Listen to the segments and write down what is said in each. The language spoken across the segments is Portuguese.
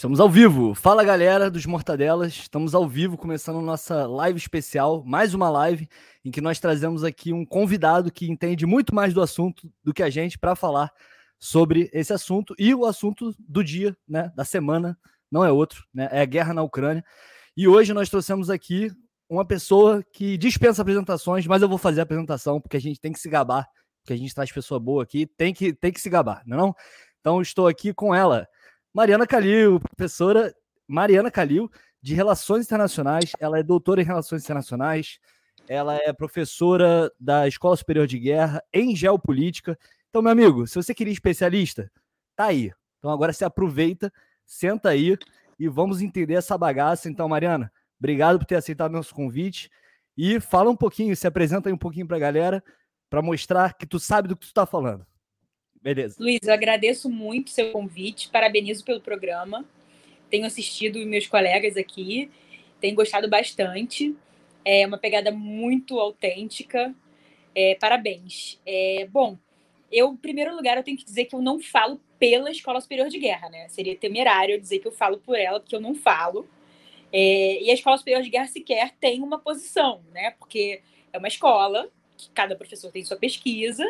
Estamos ao vivo. Fala galera dos Mortadelas. Estamos ao vivo, começando nossa live especial, mais uma live em que nós trazemos aqui um convidado que entende muito mais do assunto do que a gente para falar sobre esse assunto e o assunto do dia, né, da semana, não é outro, né, é a guerra na Ucrânia. E hoje nós trouxemos aqui uma pessoa que dispensa apresentações, mas eu vou fazer a apresentação porque a gente tem que se gabar, porque a gente traz pessoa boa aqui, tem que tem que se gabar, não é não? Então estou aqui com ela. Mariana Calil, professora Mariana Calil, de Relações Internacionais. Ela é doutora em Relações Internacionais. Ela é professora da Escola Superior de Guerra em Geopolítica. Então, meu amigo, se você queria especialista, tá aí. Então agora se aproveita, senta aí e vamos entender essa bagaça. Então, Mariana, obrigado por ter aceitado nosso convite e fala um pouquinho, se apresenta aí um pouquinho para a galera para mostrar que tu sabe do que tu está falando. Beleza. Luiz, eu agradeço muito seu convite, parabenizo pelo programa. Tenho assistido meus colegas aqui, tenho gostado bastante. É uma pegada muito autêntica. É, parabéns. É, bom, eu, em primeiro lugar, eu tenho que dizer que eu não falo pela Escola Superior de Guerra, né? Seria temerário eu dizer que eu falo por ela, porque eu não falo. É, e a Escola Superior de Guerra sequer tem uma posição, né? Porque é uma escola que cada professor tem sua pesquisa,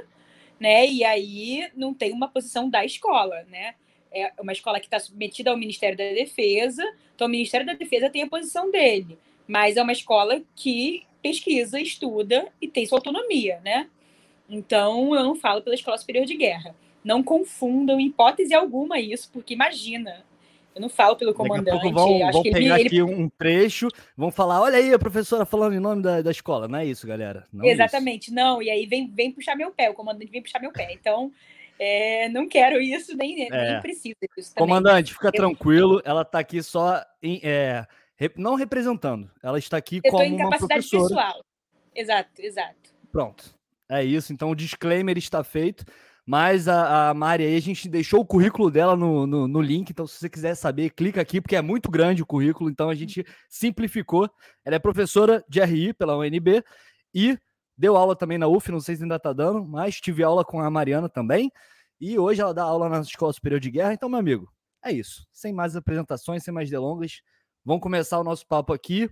né? E aí não tem uma posição da escola, né? É uma escola que está submetida ao Ministério da Defesa, então o Ministério da Defesa tem a posição dele, mas é uma escola que pesquisa, estuda e tem sua autonomia, né? Então eu não falo pela Escola Superior de Guerra. Não confundam em hipótese alguma isso, porque imagina, eu não falo pelo comandante. Vão, vão pegar ele, aqui um trecho, vão falar: olha aí a professora falando em nome da, da escola. Não é isso, galera. Não Exatamente, isso. não. E aí vem, vem puxar meu pé, o comandante vem puxar meu pé. Então, é, não quero isso, nem, é. nem preciso disso. Também. Comandante, fica eu... tranquilo, ela está aqui só em, é, não representando, ela está aqui eu como em uma professora. pessoal. Exato, exato. Pronto. É isso, então o disclaimer está feito. Mas a, a Mari aí, a gente deixou o currículo dela no, no, no, link, então se você quiser saber, clica aqui, porque é muito grande o currículo, então a gente simplificou. Ela é professora de RI pela UNB e deu aula também na UF, não sei se ainda está dando, mas tive aula com a Mariana também. E hoje ela dá aula na Escola Superior de Guerra. Então, meu amigo, é isso. Sem mais apresentações, sem mais delongas, vamos começar o nosso papo aqui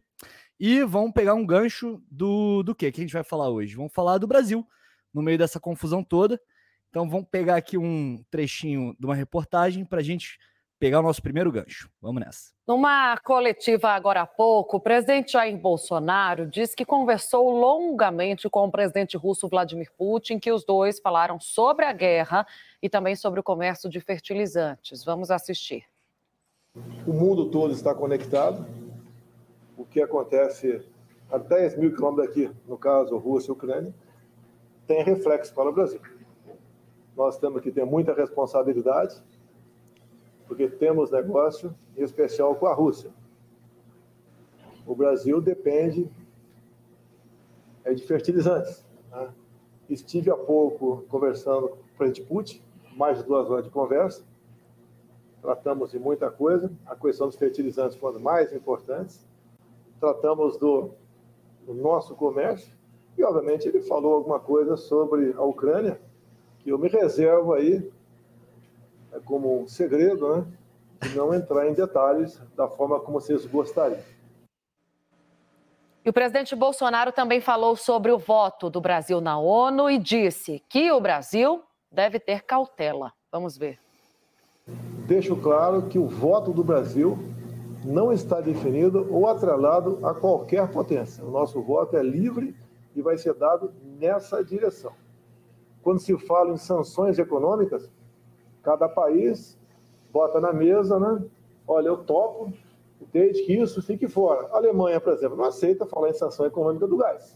e vamos pegar um gancho do, do que que a gente vai falar hoje? Vamos falar do Brasil, no meio dessa confusão toda. Então vamos pegar aqui um trechinho de uma reportagem para a gente pegar o nosso primeiro gancho. Vamos nessa. Numa coletiva agora há pouco, o presidente Jair Bolsonaro disse que conversou longamente com o presidente russo Vladimir Putin, que os dois falaram sobre a guerra e também sobre o comércio de fertilizantes. Vamos assistir. O mundo todo está conectado. O que acontece a 10 mil quilômetros daqui, no caso Rússia e Ucrânia, tem reflexo para o Brasil nós temos que ter muita responsabilidade, porque temos negócio, em especial com a Rússia. O Brasil depende é, de fertilizantes. Né? Estive há pouco conversando com o presidente Putin, mais de duas horas de conversa. Tratamos de muita coisa. A questão dos fertilizantes foi uma das mais importantes. Tratamos do, do nosso comércio. E, obviamente, ele falou alguma coisa sobre a Ucrânia, eu me reservo aí, é como um segredo, né? De não entrar em detalhes da forma como vocês gostariam. E o presidente Bolsonaro também falou sobre o voto do Brasil na ONU e disse que o Brasil deve ter cautela. Vamos ver. Deixo claro que o voto do Brasil não está definido ou atrelado a qualquer potência. O nosso voto é livre e vai ser dado nessa direção. Quando se fala em sanções econômicas, cada país bota na mesa, né? Olha, eu topo desde que isso fique fora. A Alemanha, por exemplo, não aceita falar em sanção econômica do gás.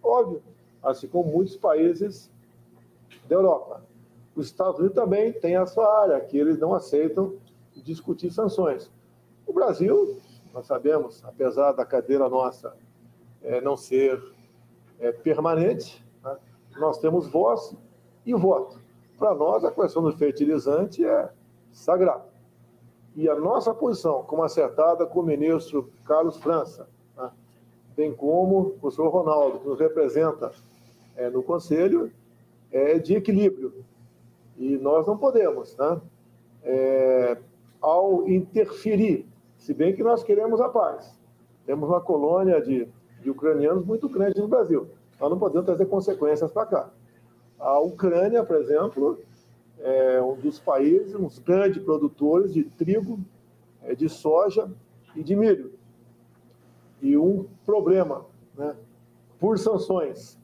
Óbvio, assim como muitos países da Europa. Os Estados Unidos também têm a sua área, que eles não aceitam discutir sanções. O Brasil, nós sabemos, apesar da cadeira nossa é, não ser é, permanente, nós temos voz e voto. Para nós, a questão do fertilizante é sagrada. E a nossa posição, como acertada com o ministro Carlos França, né, bem como o professor Ronaldo, que nos representa é, no Conselho, é de equilíbrio. E nós não podemos, né, é, ao ao interferir, se bem que nós queremos a paz. Temos uma colônia de, de ucranianos muito grande no Brasil. Nós não podemos trazer consequências para cá. A Ucrânia, por exemplo, é um dos países, um dos grandes produtores de trigo, é, de soja e de milho. E um problema, né? por sanções,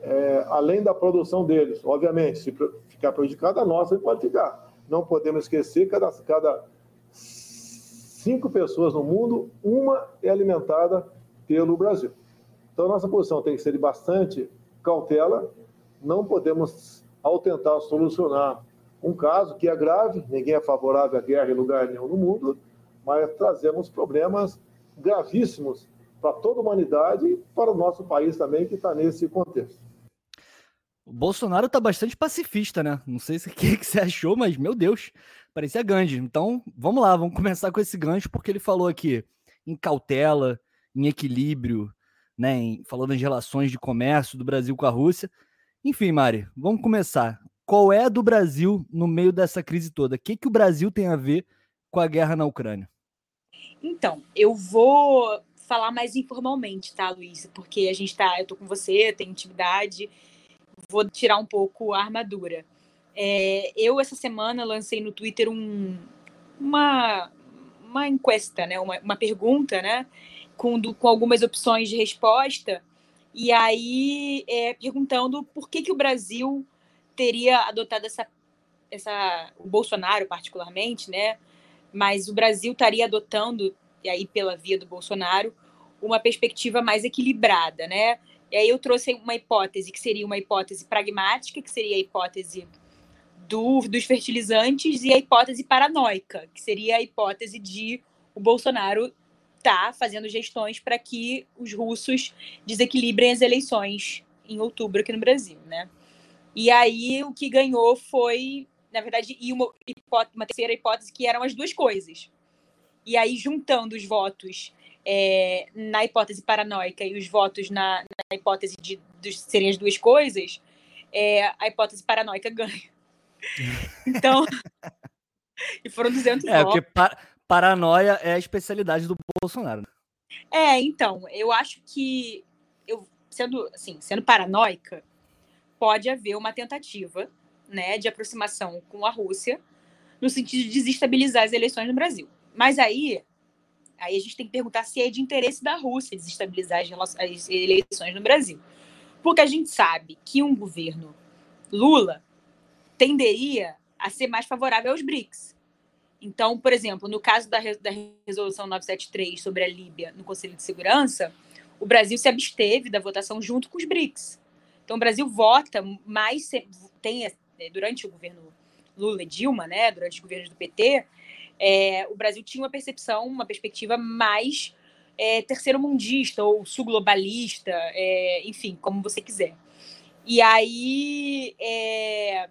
é, além da produção deles, obviamente, se ficar prejudicada, a nossa pode ficar. Não podemos esquecer que cada, cada cinco pessoas no mundo, uma é alimentada pelo Brasil. Então, nossa posição tem que ser de bastante cautela. Não podemos, ao tentar solucionar um caso que é grave, ninguém é favorável à guerra em lugar nenhum no mundo, mas trazemos problemas gravíssimos para toda a humanidade e para o nosso país também, que está nesse contexto. O Bolsonaro está bastante pacifista, né? Não sei se o que, que você achou, mas, meu Deus, parecia Gandhi. Então, vamos lá, vamos começar com esse gancho, porque ele falou aqui em cautela, em equilíbrio, né? Em, falou das relações de comércio do Brasil com a Rússia. Enfim, Mari, vamos começar. Qual é do Brasil no meio dessa crise toda? O que, que o Brasil tem a ver com a guerra na Ucrânia? Então, eu vou falar mais informalmente, tá, Luísa? Porque a gente tá, eu tô com você, tem intimidade, vou tirar um pouco a armadura. É, eu, essa semana, lancei no Twitter um, uma, uma encuesta, né? Uma, uma pergunta, né? Com, do, com algumas opções de resposta. E aí, é, perguntando por que, que o Brasil teria adotado essa, essa. O Bolsonaro, particularmente, né? mas o Brasil estaria adotando, e aí pela via do Bolsonaro, uma perspectiva mais equilibrada, né? E aí eu trouxe uma hipótese que seria uma hipótese pragmática, que seria a hipótese do, dos fertilizantes, e a hipótese paranoica, que seria a hipótese de o Bolsonaro tá fazendo gestões para que os russos desequilibrem as eleições em outubro aqui no Brasil, né? E aí o que ganhou foi na verdade, e uma, uma terceira hipótese que eram as duas coisas. E aí, juntando os votos é, na hipótese paranoica e os votos na, na hipótese de, de serem as duas coisas, é, a hipótese paranoica ganha. Então. e foram 200 é, votos. Porque par paranoia é a especialidade do Bolsonaro. É, então, eu acho que, eu sendo, assim, sendo paranoica, pode haver uma tentativa né, de aproximação com a Rússia, no sentido de desestabilizar as eleições no Brasil. Mas aí, aí a gente tem que perguntar se é de interesse da Rússia desestabilizar as, as eleições no Brasil. Porque a gente sabe que um governo Lula tenderia a ser mais favorável aos BRICS. Então, por exemplo, no caso da, da resolução 973 sobre a Líbia no Conselho de Segurança, o Brasil se absteve da votação junto com os BRICS. Então, o Brasil vota mais, tem é, durante o governo Lula e Dilma, né, durante os governos do PT, é, o Brasil tinha uma percepção, uma perspectiva mais é, terceiro-mundista ou sul-globalista, é, enfim, como você quiser. E aí, é,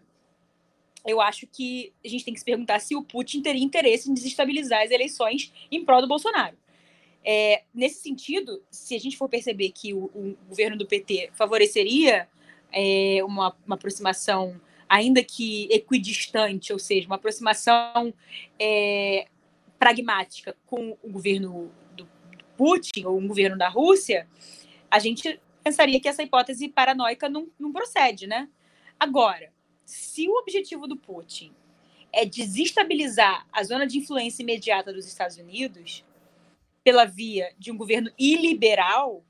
eu acho que a gente tem que se perguntar se o Putin teria interesse em desestabilizar as eleições em prol do Bolsonaro. É, nesse sentido, se a gente for perceber que o, o governo do PT favoreceria é, uma, uma aproximação ainda que equidistante, ou seja, uma aproximação é, pragmática com o governo do Putin ou o governo da Rússia, a gente pensaria que essa hipótese paranoica não, não procede, né? Agora, se o objetivo do Putin é desestabilizar a zona de influência imediata dos Estados Unidos pela via de um governo iliberal,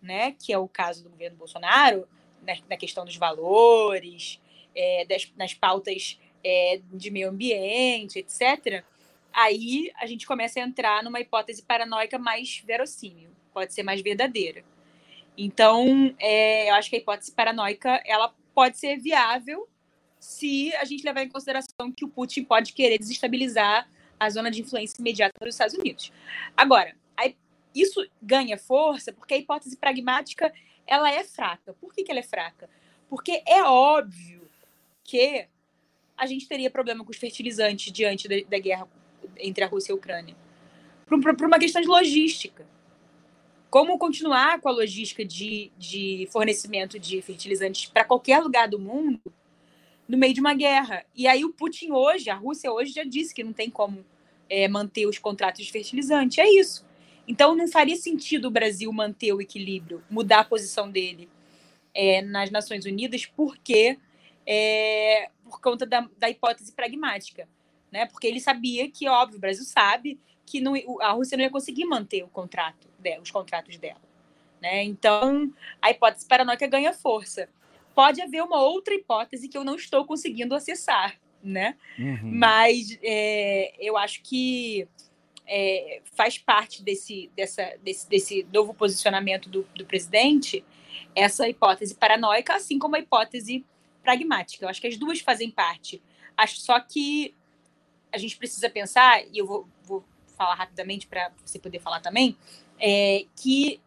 né, que é o caso do governo Bolsonaro, na, na questão dos valores, é, das, nas pautas é, de meio ambiente, etc., aí a gente começa a entrar numa hipótese paranoica mais verossímil, pode ser mais verdadeira. Então, é, eu acho que a hipótese paranoica ela pode ser viável se a gente levar em consideração que o Putin pode querer desestabilizar a zona de influência imediata dos Estados Unidos. Agora, isso ganha força porque a hipótese pragmática ela é fraca. Por que, que ela é fraca? Porque é óbvio que a gente teria problema com os fertilizantes diante da, da guerra entre a Rússia e a Ucrânia. Por, uma questão de logística. Como continuar com a logística de, de fornecimento de fertilizantes para qualquer lugar do mundo, no meio de uma guerra. E aí o Putin hoje, a Rússia hoje já disse que não tem como é, manter os contratos de fertilizante. É isso. Então não faria sentido o Brasil manter o equilíbrio, mudar a posição dele é, nas Nações Unidas, porque é, por conta da, da, hipótese pragmática, né? Porque ele sabia que, óbvio, o Brasil sabe que não, a Rússia não ia conseguir manter o contrato, dela, os contratos dela, né? Então a hipótese paranoica ganha força. Pode haver uma outra hipótese que eu não estou conseguindo acessar, né? Uhum. Mas é, eu acho que é, faz parte desse, dessa, desse, desse novo posicionamento do, do presidente essa hipótese paranoica, assim como a hipótese pragmática. Eu acho que as duas fazem parte. Acho só que a gente precisa pensar, e eu vou, vou falar rapidamente para você poder falar também, é, que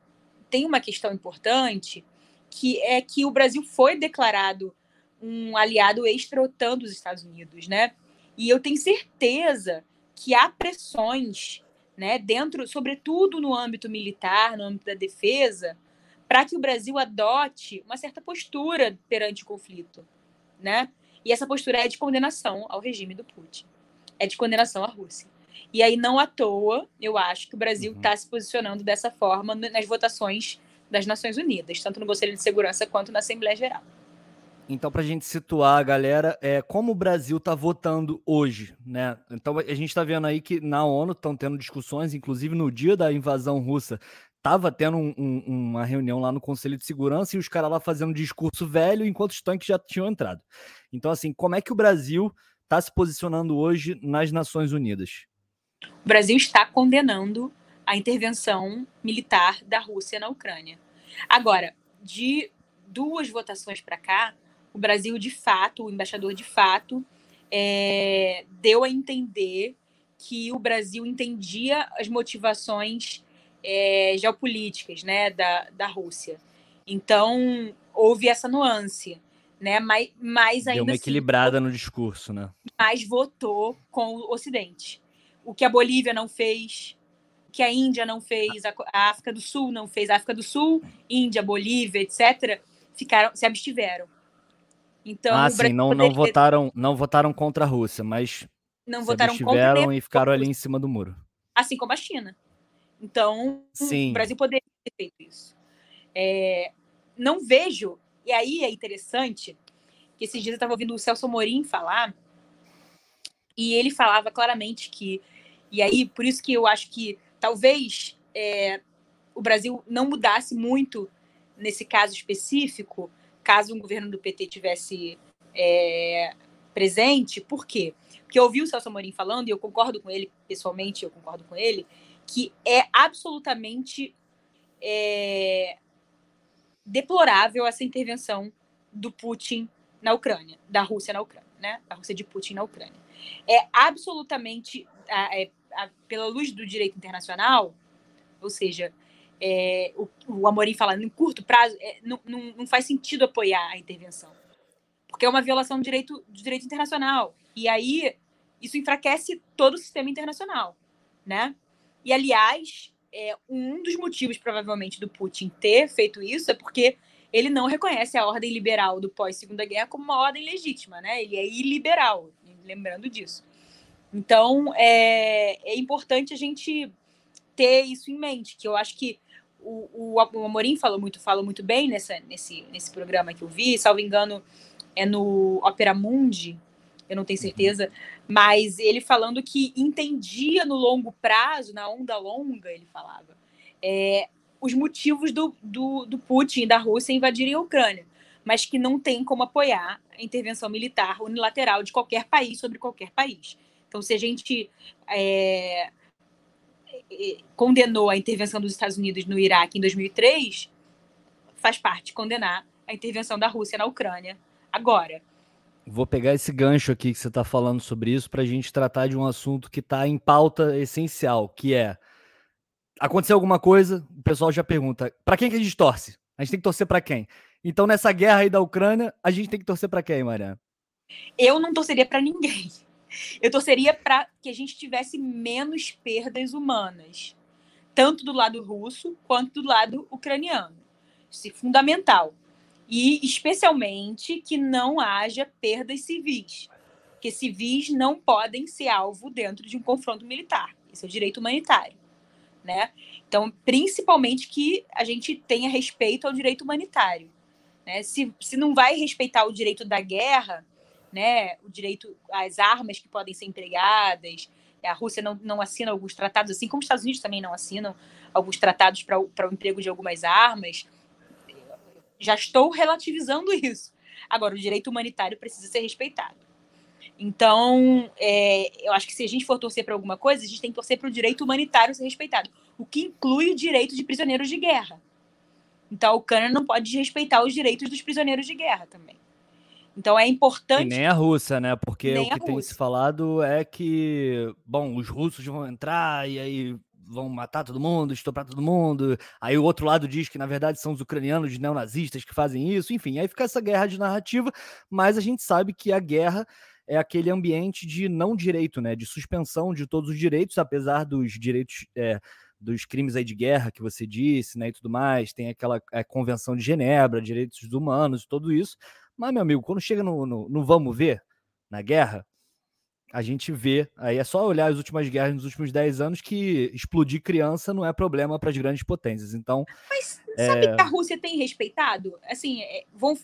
tem uma questão importante, que é que o Brasil foi declarado um aliado extra-OTAN dos Estados Unidos, né? E eu tenho certeza que há pressões, né, dentro, sobretudo no âmbito militar, no âmbito da defesa, para que o Brasil adote uma certa postura perante o conflito, né? E essa postura é de condenação ao regime do Putin, é de condenação à Rússia. E aí não à toa, eu acho que o Brasil está uhum. se posicionando dessa forma nas votações das Nações Unidas, tanto no Conselho de Segurança quanto na Assembleia Geral. Então, para a gente situar a galera, é, como o Brasil está votando hoje, né? Então, a gente está vendo aí que na ONU estão tendo discussões, inclusive no dia da invasão russa, estava tendo um, um, uma reunião lá no Conselho de Segurança e os caras lá fazendo um discurso velho enquanto os tanques já tinham entrado. Então, assim, como é que o Brasil está se posicionando hoje nas Nações Unidas? O Brasil está condenando a intervenção militar da Rússia na Ucrânia. Agora, de duas votações para cá, o Brasil, de fato, o embaixador de fato, é, deu a entender que o Brasil entendia as motivações é, geopolíticas né, da, da Rússia. Então, houve essa nuance. Né? Mas, mas ainda Deu uma assim, equilibrada no discurso, né? Mas votou com o Ocidente. O que a Bolívia não fez, o que a Índia não fez, a, a África do Sul não fez. A África do Sul, Índia, Bolívia, etc., ficaram, se abstiveram. Então, ah, sim, não, não, votaram, não votaram contra a Rússia, mas não votaram contra e ficaram ali em cima do muro. Assim como a China. Então, sim. o Brasil poderia ter feito isso. É, não vejo, e aí é interessante, que esses dias eu estava ouvindo o Celso Morim falar, e ele falava claramente que, e aí por isso que eu acho que talvez é, o Brasil não mudasse muito nesse caso específico, caso um governo do PT tivesse é, presente. Por quê? Porque eu ouvi o Celso Amorim falando, e eu concordo com ele, pessoalmente, eu concordo com ele, que é absolutamente é, deplorável essa intervenção do Putin na Ucrânia, da Rússia na Ucrânia, né? Da Rússia de Putin na Ucrânia. É absolutamente, é, pela luz do direito internacional, ou seja, é, o, o Amorim fala, em curto prazo, é, não, não, não, faz sentido apoiar a intervenção. Porque é uma violação do direito, do direito internacional. E aí, isso enfraquece todo o sistema internacional, né? E, aliás, é, um dos motivos, provavelmente, do Putin ter feito isso é porque ele não reconhece a ordem liberal do pós-Segunda Guerra como uma ordem legítima, né? Ele é iliberal, lembrando disso. Então, é, é importante a gente ter isso em mente, que eu acho que o, o, o Amorim falou muito, falou muito bem nessa, nesse, nesse programa que eu vi, salvo engano, é no Opera Mundi, eu não tenho uhum. certeza, mas ele falando que entendia no longo prazo, na onda longa, ele falava, é, os motivos do, do, do Putin e da Rússia invadirem a Ucrânia, mas que não tem como apoiar a intervenção militar unilateral de qualquer país sobre qualquer país. Então, se a gente é, condenou a intervenção dos Estados Unidos no Iraque em 2003, faz parte condenar a intervenção da Rússia na Ucrânia agora. Vou pegar esse gancho aqui que você está falando sobre isso para a gente tratar de um assunto que está em pauta essencial, que é aconteceu alguma coisa, o pessoal já pergunta: para quem que a gente torce? A gente tem que torcer para quem? Então, nessa guerra aí da Ucrânia, a gente tem que torcer para quem, Mariana? Eu não torceria para ninguém. Eu torceria para que a gente tivesse menos perdas humanas, tanto do lado russo quanto do lado ucraniano. Isso é fundamental. E, especialmente, que não haja perdas civis. Que civis não podem ser alvo dentro de um confronto militar. Esse é direito humanitário. Né? Então, principalmente que a gente tenha respeito ao direito humanitário. Né? Se, se não vai respeitar o direito da guerra, né, o direito às armas que podem ser empregadas, a Rússia não, não assina alguns tratados, assim como os Estados Unidos também não assinam alguns tratados para o emprego de algumas armas. Já estou relativizando isso. Agora, o direito humanitário precisa ser respeitado. Então, é, eu acho que se a gente for torcer para alguma coisa, a gente tem que torcer para o direito humanitário ser respeitado, o que inclui o direito de prisioneiros de guerra. Então, a Ucrânia não pode desrespeitar os direitos dos prisioneiros de guerra também. Então é importante. E nem a Rússia, né? Porque o que tem se falado é que, bom, os russos vão entrar e aí vão matar todo mundo, estuprar todo mundo. Aí o outro lado diz que, na verdade, são os ucranianos neonazistas que fazem isso. Enfim, aí fica essa guerra de narrativa, mas a gente sabe que a guerra é aquele ambiente de não direito, né? De suspensão de todos os direitos, apesar dos direitos. É, dos crimes aí de guerra que você disse, né, e tudo mais, tem aquela é, convenção de Genebra, direitos humanos, tudo isso, mas, meu amigo, quando chega no, no, no vamos ver, na guerra, a gente vê, aí é só olhar as últimas guerras nos últimos 10 anos que explodir criança não é problema para as grandes potências. Então, mas sabe é... que a Rússia tem respeitado? Assim, é, vão,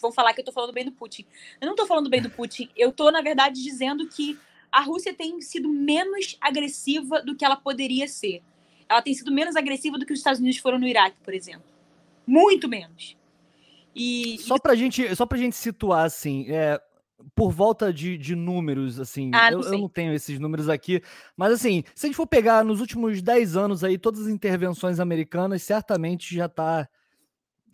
vão falar que eu estou falando bem do Putin. Eu não estou falando bem do Putin, eu estou na verdade dizendo que a Rússia tem sido menos agressiva do que ela poderia ser. Ela tem sido menos agressiva do que os Estados Unidos foram no Iraque, por exemplo. Muito menos. E, só para gente, só pra gente situar assim, é, por volta de, de números, assim, ah, eu, eu, não tenho esses números aqui, mas assim, se a gente for pegar nos últimos 10 anos aí, todas as intervenções americanas, certamente já tá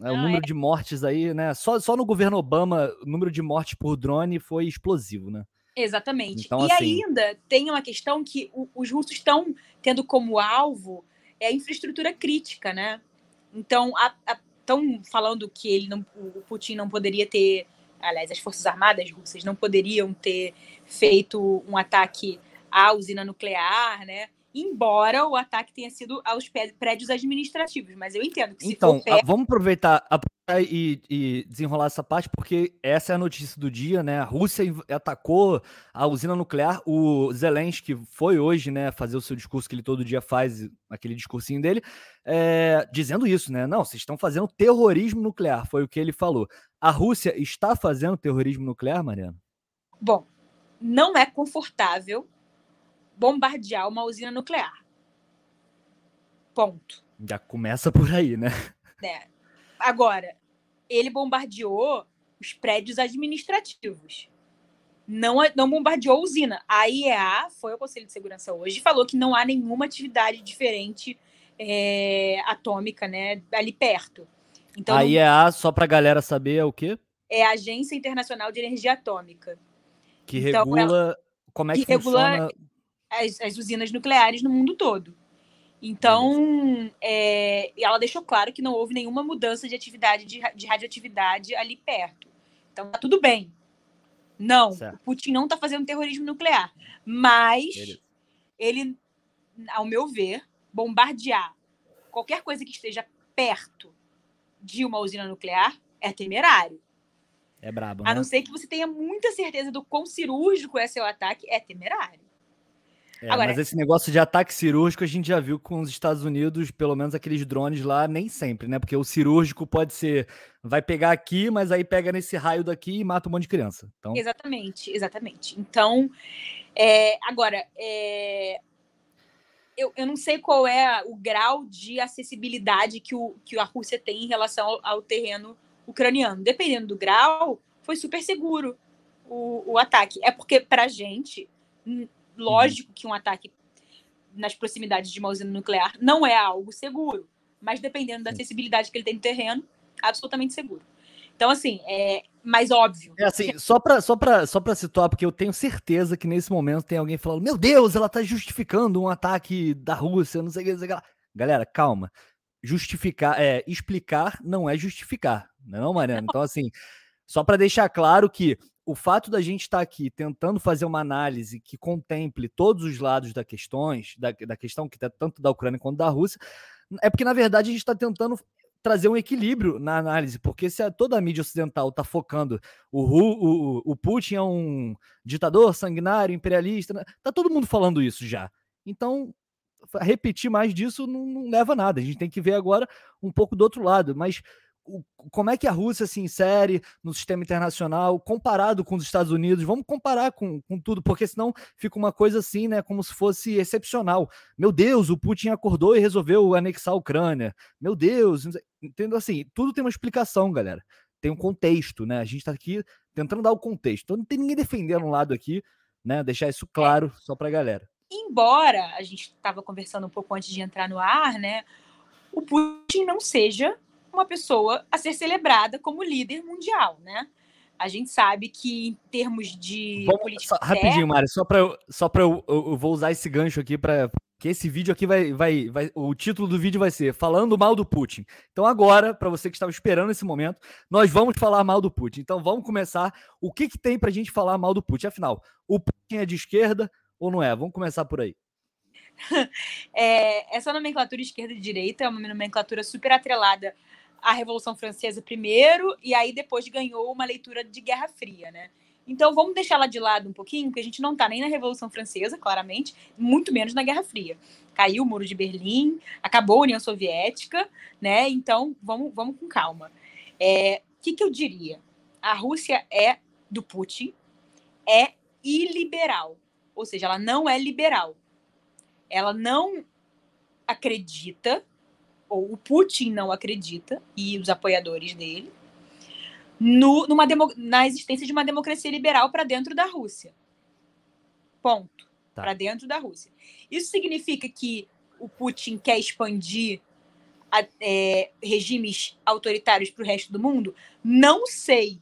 é, o número é. de mortes aí, né? Só, só no governo Obama, o número de mortes por drone foi explosivo, né? Exatamente. Então, e assim... ainda tem uma questão que o, os russos estão tendo como alvo é a infraestrutura crítica, né? Então, a, a estão falando que ele não, o Putin não poderia ter, aliás, as forças armadas russas não poderiam ter feito um ataque à usina nuclear, né? Embora o ataque tenha sido aos prédios administrativos, mas eu entendo que se então, vamos aproveitar, e, e, desenrolar essa parte, porque essa é a notícia do dia, né? A Rússia atacou a usina nuclear. O Zelensky foi hoje, né, fazer o seu discurso que ele todo dia faz, aquele discursinho dele, é, dizendo isso, né? Não, vocês estão fazendo terrorismo nuclear, foi o que ele falou. A Rússia está fazendo terrorismo nuclear, Mariana? Bom, não é confortável bombardear uma usina nuclear. Ponto. Já começa por aí, né? É Agora, ele bombardeou os prédios administrativos. Não, não bombardeou a usina. A IEA foi ao Conselho de Segurança hoje e falou que não há nenhuma atividade diferente é, atômica né, ali perto. Então, a IEA, só para a galera saber, é o quê? É a Agência Internacional de Energia Atômica. Que então, regula ela, como é que, que funciona... As, as usinas nucleares no mundo todo. Então, é, ela deixou claro que não houve nenhuma mudança de atividade de, de radioatividade ali perto. Então, tá tudo bem. Não, certo. o Putin não está fazendo terrorismo nuclear. Mas Beleza. ele, ao meu ver, bombardear qualquer coisa que esteja perto de uma usina nuclear é temerário. É brabo. Né? A não ser que você tenha muita certeza do quão cirúrgico é seu ataque, é temerário. É, Agora, mas esse negócio de ataque cirúrgico a gente já viu com os Estados Unidos, pelo menos aqueles drones lá, nem sempre, né? Porque o cirúrgico pode ser, vai pegar aqui, mas aí pega nesse raio daqui e mata um monte de criança. Então... Exatamente, exatamente. Então, é, agora, é, eu, eu não sei qual é o grau de acessibilidade que, o, que a Rússia tem em relação ao, ao terreno ucraniano. Dependendo do grau, foi super seguro o, o ataque. É porque, pra gente Lógico que um ataque nas proximidades de uma usina nuclear não é algo seguro, mas dependendo da acessibilidade que ele tem no terreno, absolutamente seguro. Então, assim, é mais óbvio. É assim, só para só só situar, porque eu tenho certeza que nesse momento tem alguém falando: Meu Deus, ela está justificando um ataque da Rússia, não sei o que, não sei o que. Galera, calma. Justificar, é, explicar não é justificar, não é, não, Mariana? Então, assim, só para deixar claro que o fato da gente estar tá aqui tentando fazer uma análise que contemple todos os lados da questões, da, da questão que tá tanto da Ucrânia quanto da Rússia, é porque, na verdade, a gente está tentando trazer um equilíbrio na análise, porque se toda a mídia ocidental está focando o, o, o Putin é um ditador sanguinário, imperialista, né? tá todo mundo falando isso já. Então, repetir mais disso não, não leva a nada. A gente tem que ver agora um pouco do outro lado. Mas como é que a Rússia se insere no sistema internacional comparado com os Estados Unidos? Vamos comparar com, com tudo, porque senão fica uma coisa assim, né? Como se fosse excepcional. Meu Deus, o Putin acordou e resolveu anexar a Ucrânia. Meu Deus, entendo assim, tudo tem uma explicação, galera. Tem um contexto, né? A gente está aqui tentando dar o contexto. Então não tem ninguém defendendo um lado aqui, né? Deixar isso claro só para a galera. Embora a gente estava conversando um pouco antes de entrar no ar, né? O Putin não seja uma pessoa a ser celebrada como líder mundial, né? A gente sabe que em termos de Vamos, política. Só, rapidinho, Mário, só para eu, só para eu, eu, eu, vou usar esse gancho aqui para que esse vídeo aqui vai, vai, vai, o título do vídeo vai ser falando mal do Putin. Então agora, para você que estava esperando esse momento, nós vamos falar mal do Putin. Então vamos começar. O que que tem para a gente falar mal do Putin? Afinal, o Putin é de esquerda ou não é? Vamos começar por aí. é, essa nomenclatura esquerda e direita é uma nomenclatura super atrelada a Revolução Francesa primeiro, e aí depois ganhou uma leitura de Guerra Fria, né? Então vamos deixar ela de lado um pouquinho, porque a gente não está nem na Revolução Francesa, claramente, muito menos na Guerra Fria. Caiu o Muro de Berlim, acabou a União Soviética, né? Então vamos, vamos com calma. O é, que, que eu diria? A Rússia é do Putin, é iliberal, ou seja, ela não é liberal. Ela não acredita ou o Putin não acredita, e os apoiadores dele, no, numa demo, na existência de uma democracia liberal para dentro da Rússia. Ponto. Tá. Para dentro da Rússia. Isso significa que o Putin quer expandir a, é, regimes autoritários para o resto do mundo? Não sei.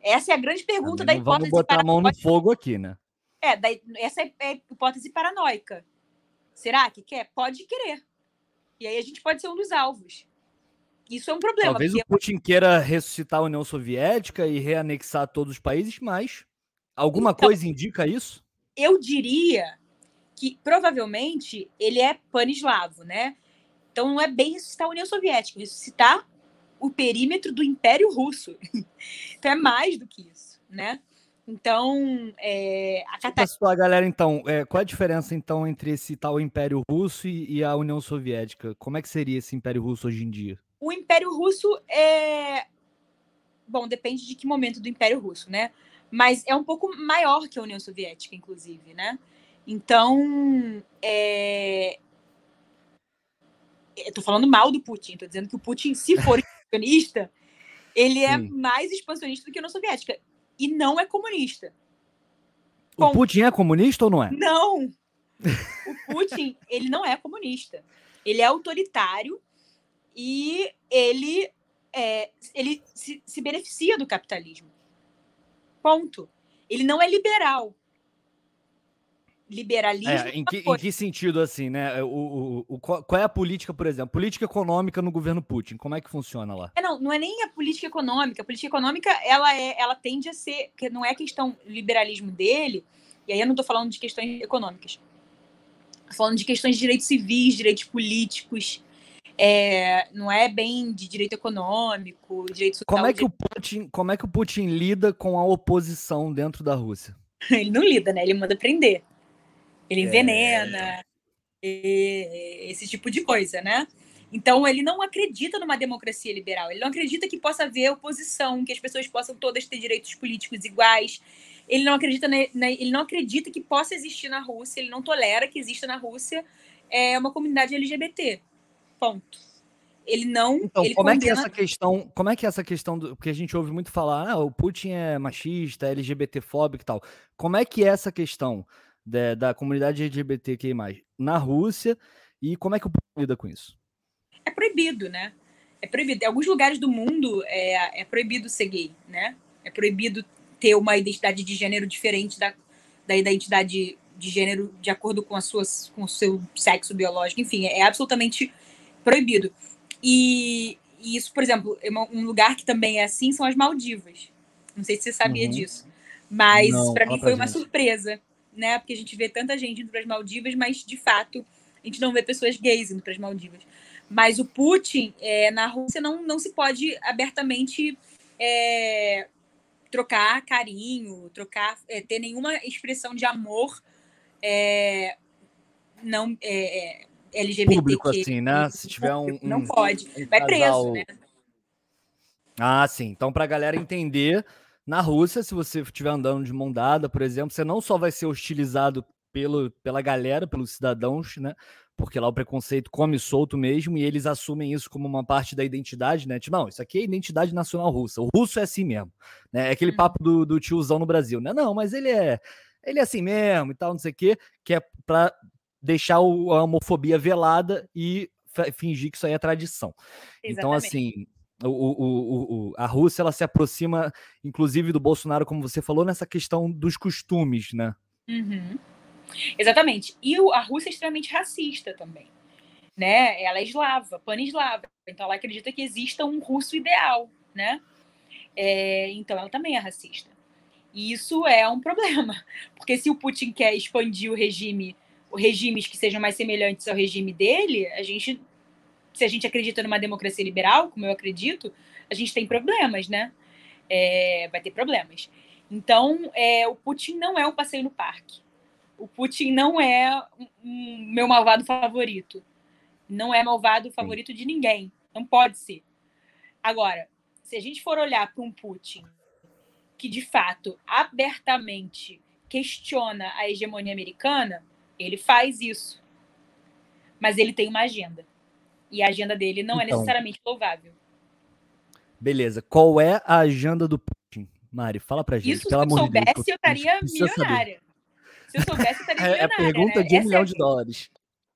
Essa é a grande pergunta da hipótese. Vamos botar a mão no fogo aqui, né? É, da, essa é, é a hipótese paranoica. Será que quer? Pode querer. E aí a gente pode ser um dos alvos. Isso é um problema. Talvez porque... o Putin queira ressuscitar a União Soviética e reanexar todos os países, mas alguma então, coisa indica isso? Eu diria que provavelmente ele é pan-eslavo, né? Então não é bem ressuscitar a União Soviética, ressuscitar o perímetro do Império Russo. então é mais do que isso, né? Então, é, a Catarina... galera, então, é, qual é a diferença então entre esse tal Império Russo e, e, a União Soviética? Como é que seria esse Império Russo hoje em dia? O Império Russo é. Bom, depende de que momento do Império Russo, né? Mas é um pouco maior que a União Soviética, inclusive, né? Então, é... Eu tô falando mal do Putin, tô dizendo que o Putin, se for expansionista, ele é Sim. mais expansionista do que a União Soviética e não é comunista. O Putin é comunista ou não é? Não. O Putin, ele não é comunista. Ele é autoritário e ele, é, ele se, se beneficia do capitalismo. Ponto. Ele não é liberal liberalismo. É, em, que, em, que, sentido, assim, né? É, o, o, o, qual é a política, por exemplo? Política econômica no governo Putin, como é que funciona lá? É, não, não é nem a política econômica. A política econômica, ela, é, ela tende a ser, porque não é questão liberalismo dele, e aí eu não estou falando de questões econômicas. Estou falando de questões de direitos civis, direitos políticos, é, não é bem de direito econômico, direito social. Como é que o Putin, como é que o Putin lida com a oposição dentro da Rússia? Ele não lida, né? Ele manda prender ele é. envenena, é... esse tipo de coisa, né? Então, ele não acredita numa democracia liberal, ele não acredita que possa haver oposição, que as pessoas possam todas ter direitos políticos iguais. Ele não acredita, na, na, ele não acredita que possa existir na Rússia, ele não tolera que exista na Rússia é, uma comunidade LGBT. Ponto. Ele não. Então, ele como condena... é que essa questão, como é que essa questão do, porque a gente ouve muito falar, ah, o Putin é machista, LGBTfóbico e tal. Como é que é essa questão da, da comunidade LGBTQI+, na Rússia, e como é que o povo lida com isso? É proibido, né? É proibido. Em alguns lugares do mundo é, é proibido ser gay, né? É proibido ter uma identidade de gênero diferente da, da identidade de gênero de acordo com, as suas, com o seu sexo biológico. Enfim, é absolutamente proibido. E, e isso, por exemplo, é um lugar que também é assim são as Maldivas. Não sei se você sabia uhum. disso. Mas para mim foi uma surpresa né? Porque a gente vê tanta gente indo para as Maldivas, mas de fato a gente não vê pessoas gays indo para as Maldivas. Mas o Putin, é, na Rússia, não, não se pode abertamente é, trocar carinho, trocar, é, ter nenhuma expressão de amor é, não é, é LGBT. Público, assim, né? Se tiver um. Não um, pode. Um Vai preso, né? Ah, sim. Então, para a galera entender, na Rússia, se você estiver andando de mão dada, por exemplo, você não só vai ser hostilizado pelo, pela galera, pelos cidadãos, né? Porque lá o preconceito come solto mesmo e eles assumem isso como uma parte da identidade, né? Tipo, não, isso aqui é identidade nacional russa. O russo é assim mesmo, né? É aquele papo uhum. do, do tiozão no Brasil, né? Não, mas ele é ele é assim mesmo e tal, não sei o quê, que é para deixar o, a homofobia velada e fingir que isso aí é tradição. Então, Exatamente. Então, assim, o, o, o, a Rússia ela se aproxima, inclusive, do Bolsonaro, como você falou, nessa questão dos costumes, né? Uhum. Exatamente. E a Rússia é extremamente racista também. Né? Ela é eslava, pan-eslava. Então ela acredita que exista um russo ideal, né? É, então ela também é racista. E isso é um problema, porque se o Putin quer expandir o regime, regimes que sejam mais semelhantes ao regime dele, a gente, se a gente acredita numa democracia liberal, como eu acredito, a gente tem problemas, né? É, vai ter problemas. Então, é, o Putin não é um passeio no parque o Putin não é um, meu malvado favorito. Não é malvado favorito de ninguém. Não pode ser. Agora, se a gente for olhar para um Putin que, de fato, abertamente questiona a hegemonia americana, ele faz isso. Mas ele tem uma agenda. E a agenda dele não é então, é necessariamente louvável. Beleza. Qual é a agenda do Putin? Mari, fala pra gente. Isso, se eu soubesse, eu estaria milionária. Saber. Se eu soubesse, eu estaria É a pergunta né? de um Essa milhão é... de dólares.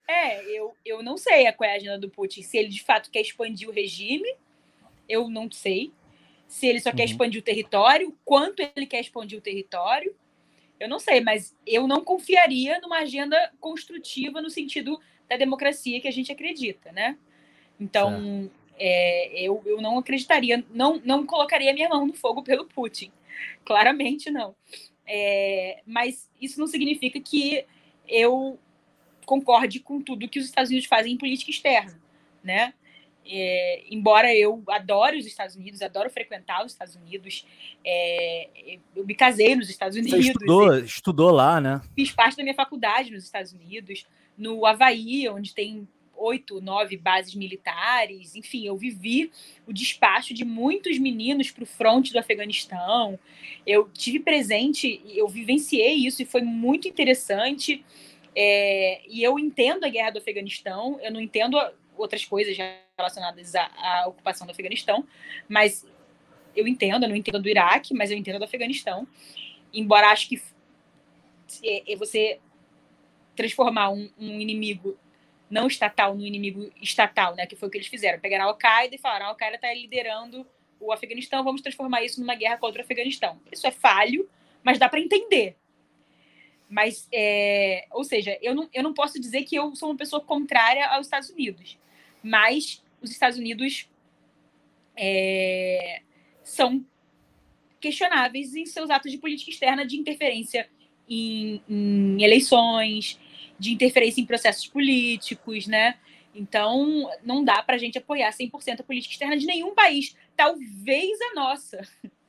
É, eu, eu não sei qual é a agenda do Putin. Se ele de fato quer expandir o regime, eu não sei. Se ele só uhum. quer expandir o território, quanto ele quer expandir o território, eu não sei, mas eu não confiaria numa agenda construtiva no sentido da democracia que a gente acredita, né? Então, é, eu, eu não acreditaria, não, não colocaria minha mão no fogo pelo Putin. Claramente não. É, mas isso não significa que eu concorde com tudo que os Estados Unidos fazem em política externa, né? É, embora eu adore os Estados Unidos, adoro frequentar os Estados Unidos, é, eu me casei nos Estados Unidos. Você estudou, estudou lá, né? Fiz parte da minha faculdade nos Estados Unidos, no Havaí, onde tem oito, nove bases militares. Enfim, eu vivi o despacho de muitos meninos para o fronte do Afeganistão. Eu tive presente, eu vivenciei isso e foi muito interessante. É, e eu entendo a guerra do Afeganistão, eu não entendo outras coisas relacionadas à, à ocupação do Afeganistão, mas eu entendo, eu não entendo do Iraque, mas eu entendo do Afeganistão. Embora acho que é, é você transformar um, um inimigo não estatal no inimigo estatal, né? Que foi o que eles fizeram. Pegaram a Al-Qaeda e falaram: a Al-Qaeda está liderando o Afeganistão, vamos transformar isso numa guerra contra o Afeganistão. Isso é falho, mas dá para entender. Mas, é, ou seja, eu não, eu não posso dizer que eu sou uma pessoa contrária aos Estados Unidos, mas os Estados Unidos é, são questionáveis em seus atos de política externa de interferência em, em eleições, de interferência em processos políticos, né? Então, não dá para a gente apoiar 100% a política externa de nenhum país, talvez a nossa,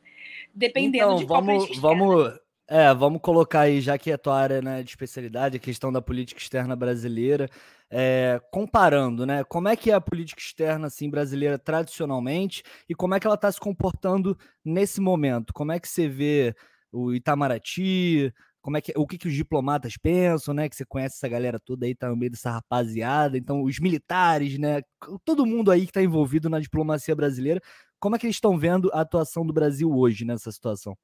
dependendo então, de qual vamos, política vamos, é, vamos colocar aí, já que é tua área né, de especialidade, a questão da política externa brasileira, é, comparando, né? Como é que é a política externa assim, brasileira tradicionalmente e como é que ela está se comportando nesse momento? Como é que você vê o Itamaraty, como é que o que, que os diplomatas pensam, né? Que você conhece essa galera toda aí, tá no meio dessa rapaziada. Então, os militares, né? Todo mundo aí que está envolvido na diplomacia brasileira, como é que eles estão vendo a atuação do Brasil hoje nessa situação?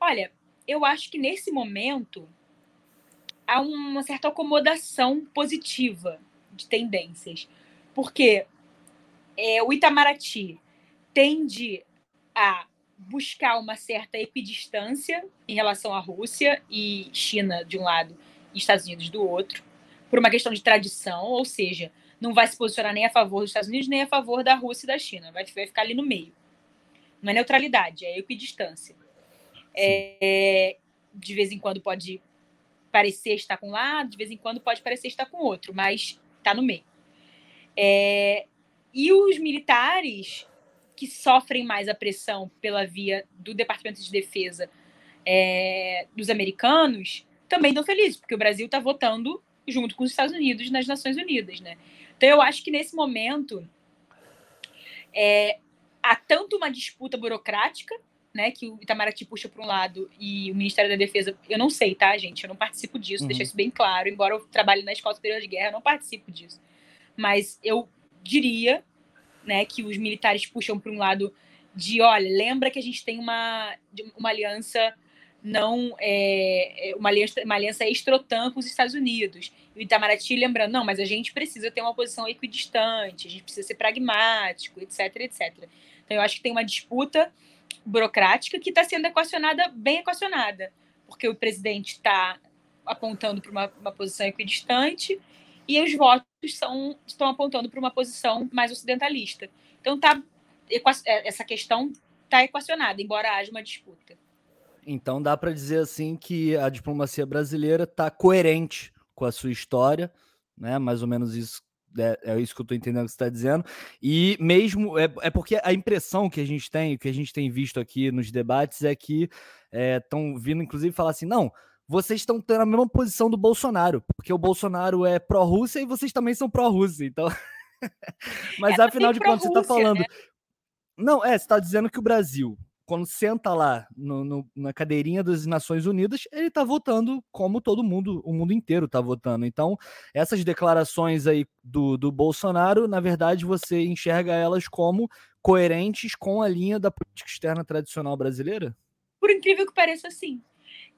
Olha, eu acho que nesse momento há uma certa acomodação positiva de tendências, porque é, o Itamaraty tende a buscar uma certa equidistância em relação à Rússia e China de um lado e Estados Unidos do outro, por uma questão de tradição, ou seja, não vai se posicionar nem a favor dos Estados Unidos nem a favor da Rússia e da China, vai, vai ficar ali no meio. Não é neutralidade, é equidistância. É, de vez em quando pode parecer estar com um lado, de vez em quando pode parecer estar com outro, mas está no meio. É, e os militares que sofrem mais a pressão pela via do Departamento de Defesa é, dos americanos também estão felizes, porque o Brasil está votando junto com os Estados Unidos nas Nações Unidas, né? Então eu acho que nesse momento é, há tanto uma disputa burocrática, né, que o Itamaraty puxa para um lado e o Ministério da Defesa, eu não sei, tá, gente? Eu não participo disso, uhum. deixa isso bem claro. Embora eu trabalhe na Escola Superior de Guerra, eu não participo disso. Mas eu diria, né, que os militares puxam para um lado de, olha, lembra que a gente tem uma, uma aliança não é, é, uma aliança, uma aliança extrotan com os Estados Unidos. E o Itamaraty lembrando, não, mas a gente precisa ter uma posição equidistante, a gente precisa ser pragmático, etc, etc. Então eu acho que tem uma disputa burocrática que está sendo equacionada, bem equacionada, porque o presidente está apontando para uma, uma, posição equidistante e os votos são, estão apontando para uma posição mais ocidentalista. Então tá, é, essa questão está equacionada, embora haja uma disputa. Então dá para dizer assim que a diplomacia brasileira está coerente com a sua história, né? Mais ou menos isso é, é isso que eu estou entendendo que você está dizendo. E mesmo é, é porque a impressão que a gente tem, que a gente tem visto aqui nos debates, é que estão é, vindo, inclusive, falar assim: não, vocês estão tendo a mesma posição do Bolsonaro, porque o Bolsonaro é pró-Rússia e vocês também são pró-Rússia. Então. Mas é, afinal de contas, você está falando. Né? Não, é, você está dizendo que o Brasil quando senta lá no, no, na cadeirinha das Nações Unidas, ele está votando como todo mundo, o mundo inteiro está votando. Então, essas declarações aí do, do Bolsonaro, na verdade, você enxerga elas como coerentes com a linha da política externa tradicional brasileira? Por incrível que pareça, sim.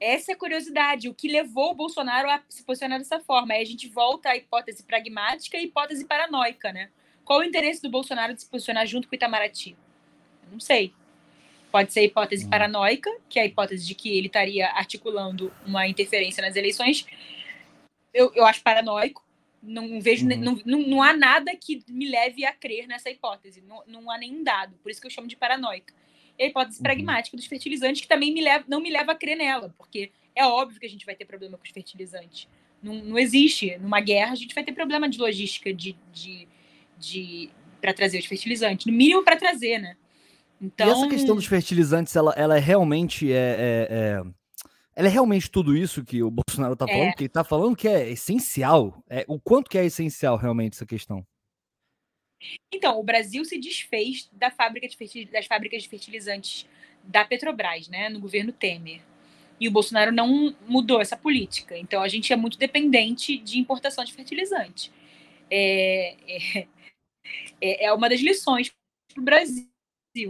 Essa é a curiosidade, o que levou o Bolsonaro a se posicionar dessa forma. Aí a gente volta à hipótese pragmática e hipótese paranoica, né? Qual o interesse do Bolsonaro de se posicionar junto com o Itamaraty? não sei. Pode ser a hipótese hum. paranoica, que é a hipótese de que ele estaria articulando uma interferência nas eleições. Eu, eu acho paranoico. Não vejo, uhum. não, não, não há nada que me leve a crer nessa hipótese. Não, não há nenhum dado. Por isso que eu chamo de paranoica. E a hipótese uhum. pragmática dos fertilizantes, que também me leva, não me leva a crer nela, porque é óbvio que a gente vai ter problema com os fertilizantes. Não, não existe. Numa guerra, a gente vai ter problema de logística de, de, de para trazer os fertilizantes. No mínimo para trazer, né? Então... E essa questão dos fertilizantes, ela, ela é realmente é, é, é, ela é realmente tudo isso que o Bolsonaro está falando, é. que ele está falando que é essencial. É, o quanto que é essencial realmente essa questão? Então, o Brasil se desfez da fábrica de das fábricas de fertilizantes da Petrobras, né, no governo Temer. E o Bolsonaro não mudou essa política. Então, a gente é muito dependente de importação de fertilizante. É, é, é, é uma das lições para o Brasil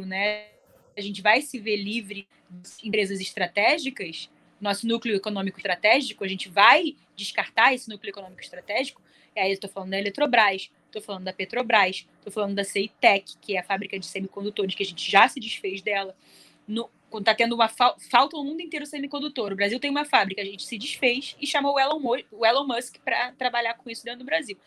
né? A gente vai se ver livre de empresas estratégicas, nosso núcleo econômico estratégico, a gente vai descartar esse núcleo econômico estratégico. E aí eu estou falando da Eletrobras, estou falando da Petrobras, estou falando da Ceitec, que é a fábrica de semicondutores, que a gente já se desfez dela. Está tendo uma fa falta no mundo inteiro semicondutor. O Brasil tem uma fábrica, a gente se desfez e chamou o Elon, o Elon Musk para trabalhar com isso dentro do Brasil.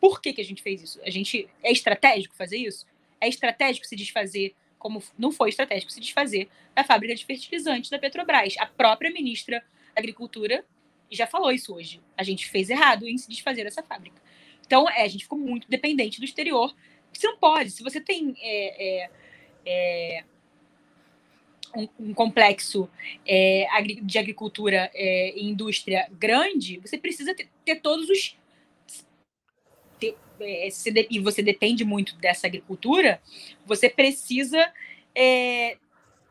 Por que, que a gente fez isso? A gente é estratégico fazer isso? É estratégico se desfazer como não foi estratégico se desfazer da fábrica de fertilizantes da Petrobras. A própria ministra da Agricultura já falou isso hoje. A gente fez errado em se desfazer dessa fábrica. Então, é, a gente ficou muito dependente do exterior. Você não pode. Se você tem é, é, é um, um, complexo é, de agricultura é, e indústria grande, você precisa ter, ter todos os é, e você depende muito dessa agricultura, você precisa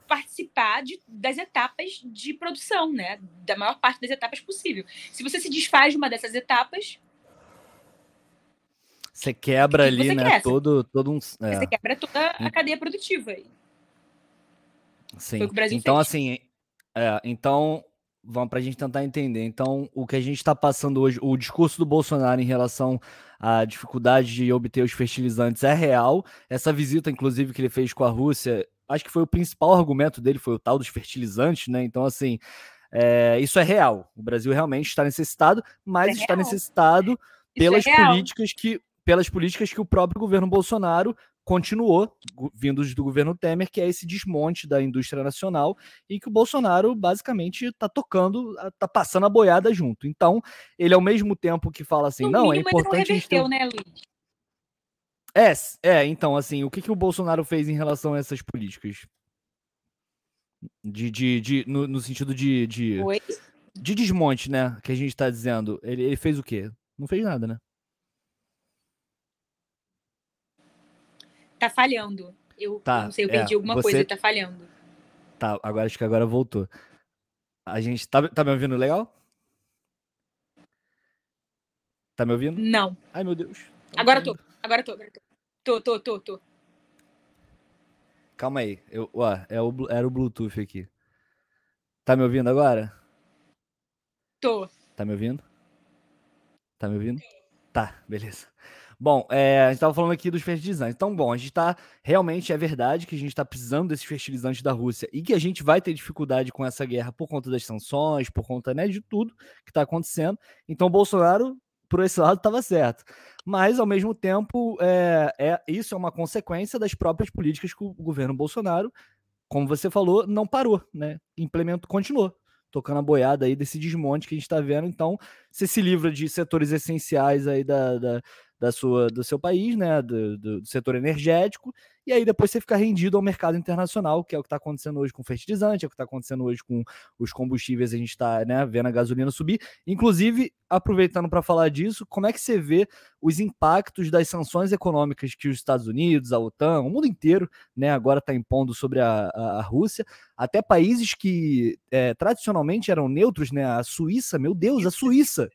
participar de, das etapas de produção, né? Da maior parte das etapas possível. Se você se desfaz de uma dessas etapas. Você quebra ali, você né? Todo, todo um. É. Você quebra toda a cadeia produtiva. Sim. então, fez. assim. É, então, vamos para a gente tentar entender. Então, o que a gente está passando hoje, o discurso do Bolsonaro em relação à dificuldade de obter os fertilizantes é real. Essa visita, inclusive, que ele fez com a Rússia, acho que foi o principal argumento dele, foi o tal dos fertilizantes, né? Então, assim, é, isso é real. O Brasil realmente está necessitado, mas é está necessitado pelas é políticas que pelas políticas que o próprio governo Bolsonaro continuou, vindos do governo Temer, que é esse desmonte da indústria nacional e que o Bolsonaro basicamente está tocando, está passando a boiada junto. Então, ele ao mesmo tempo que fala assim, no não, é importante. Ele não reverteu, ter... né, Luiz? É, é, então, assim, o que, que o Bolsonaro fez em relação a essas políticas? De, de, de no, no sentido de, de, de, desmonte, né? Que a gente está dizendo. Ele, ele fez o quê? Não fez nada, né? Tá falhando. Eu, tá, não sei, eu perdi é, alguma você... coisa, tá falhando. Tá, agora acho que agora voltou. A gente tá, tá me ouvindo legal? Tá me ouvindo? Não. Ai, meu Deus. Agora tô. Agora tô, agora tô. Tô, tô, tô, tô. Calma aí. Eu, ó, é o, era o Bluetooth aqui. Tá me ouvindo agora? Tô. Tá me ouvindo? Tá me ouvindo? Tá, beleza. Bom, é, a gente estava falando aqui dos fertilizantes. Então, bom, a gente está realmente é verdade que a gente está precisando desses fertilizantes da Rússia e que a gente vai ter dificuldade com essa guerra por conta das sanções, por conta né, de tudo que está acontecendo. Então, Bolsonaro, por esse lado, estava certo. Mas, ao mesmo tempo, é, é, isso é uma consequência das próprias políticas que o governo Bolsonaro, como você falou, não parou, né? Implementou, continuou tocando a boiada aí desse desmonte que a gente está vendo. Então, você se livra de setores essenciais aí da, da, da sua, do seu país, né, do, do, setor energético, e aí depois você fica rendido ao mercado internacional, que é o que está acontecendo hoje com fertilizante, é o que está acontecendo hoje com os combustíveis, a gente está né, vendo a gasolina subir. Inclusive, aproveitando para falar disso, como é que você vê os impactos das sanções econômicas que os Estados Unidos, a OTAN, o mundo inteiro, né, agora está impondo sobre a, a, a, Rússia, até países que é, tradicionalmente eram neutros, né, a Suíça, meu Deus, a Suíça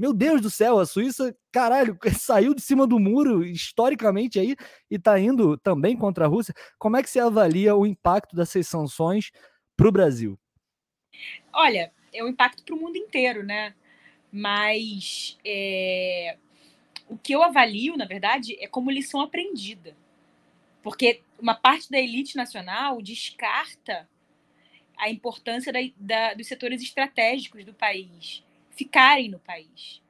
meu Deus do céu, a Suíça, caralho, saiu de cima do muro historicamente aí e tá indo também contra a Rússia. Como é que você avalia o impacto dessas sanções para o Brasil? Olha, é um impacto para o mundo inteiro, né? Mas é... o que eu avalio, na verdade, é como lição aprendida. Porque uma parte da elite nacional descarta a importância da, da, dos setores estratégicos do país ficarem no país.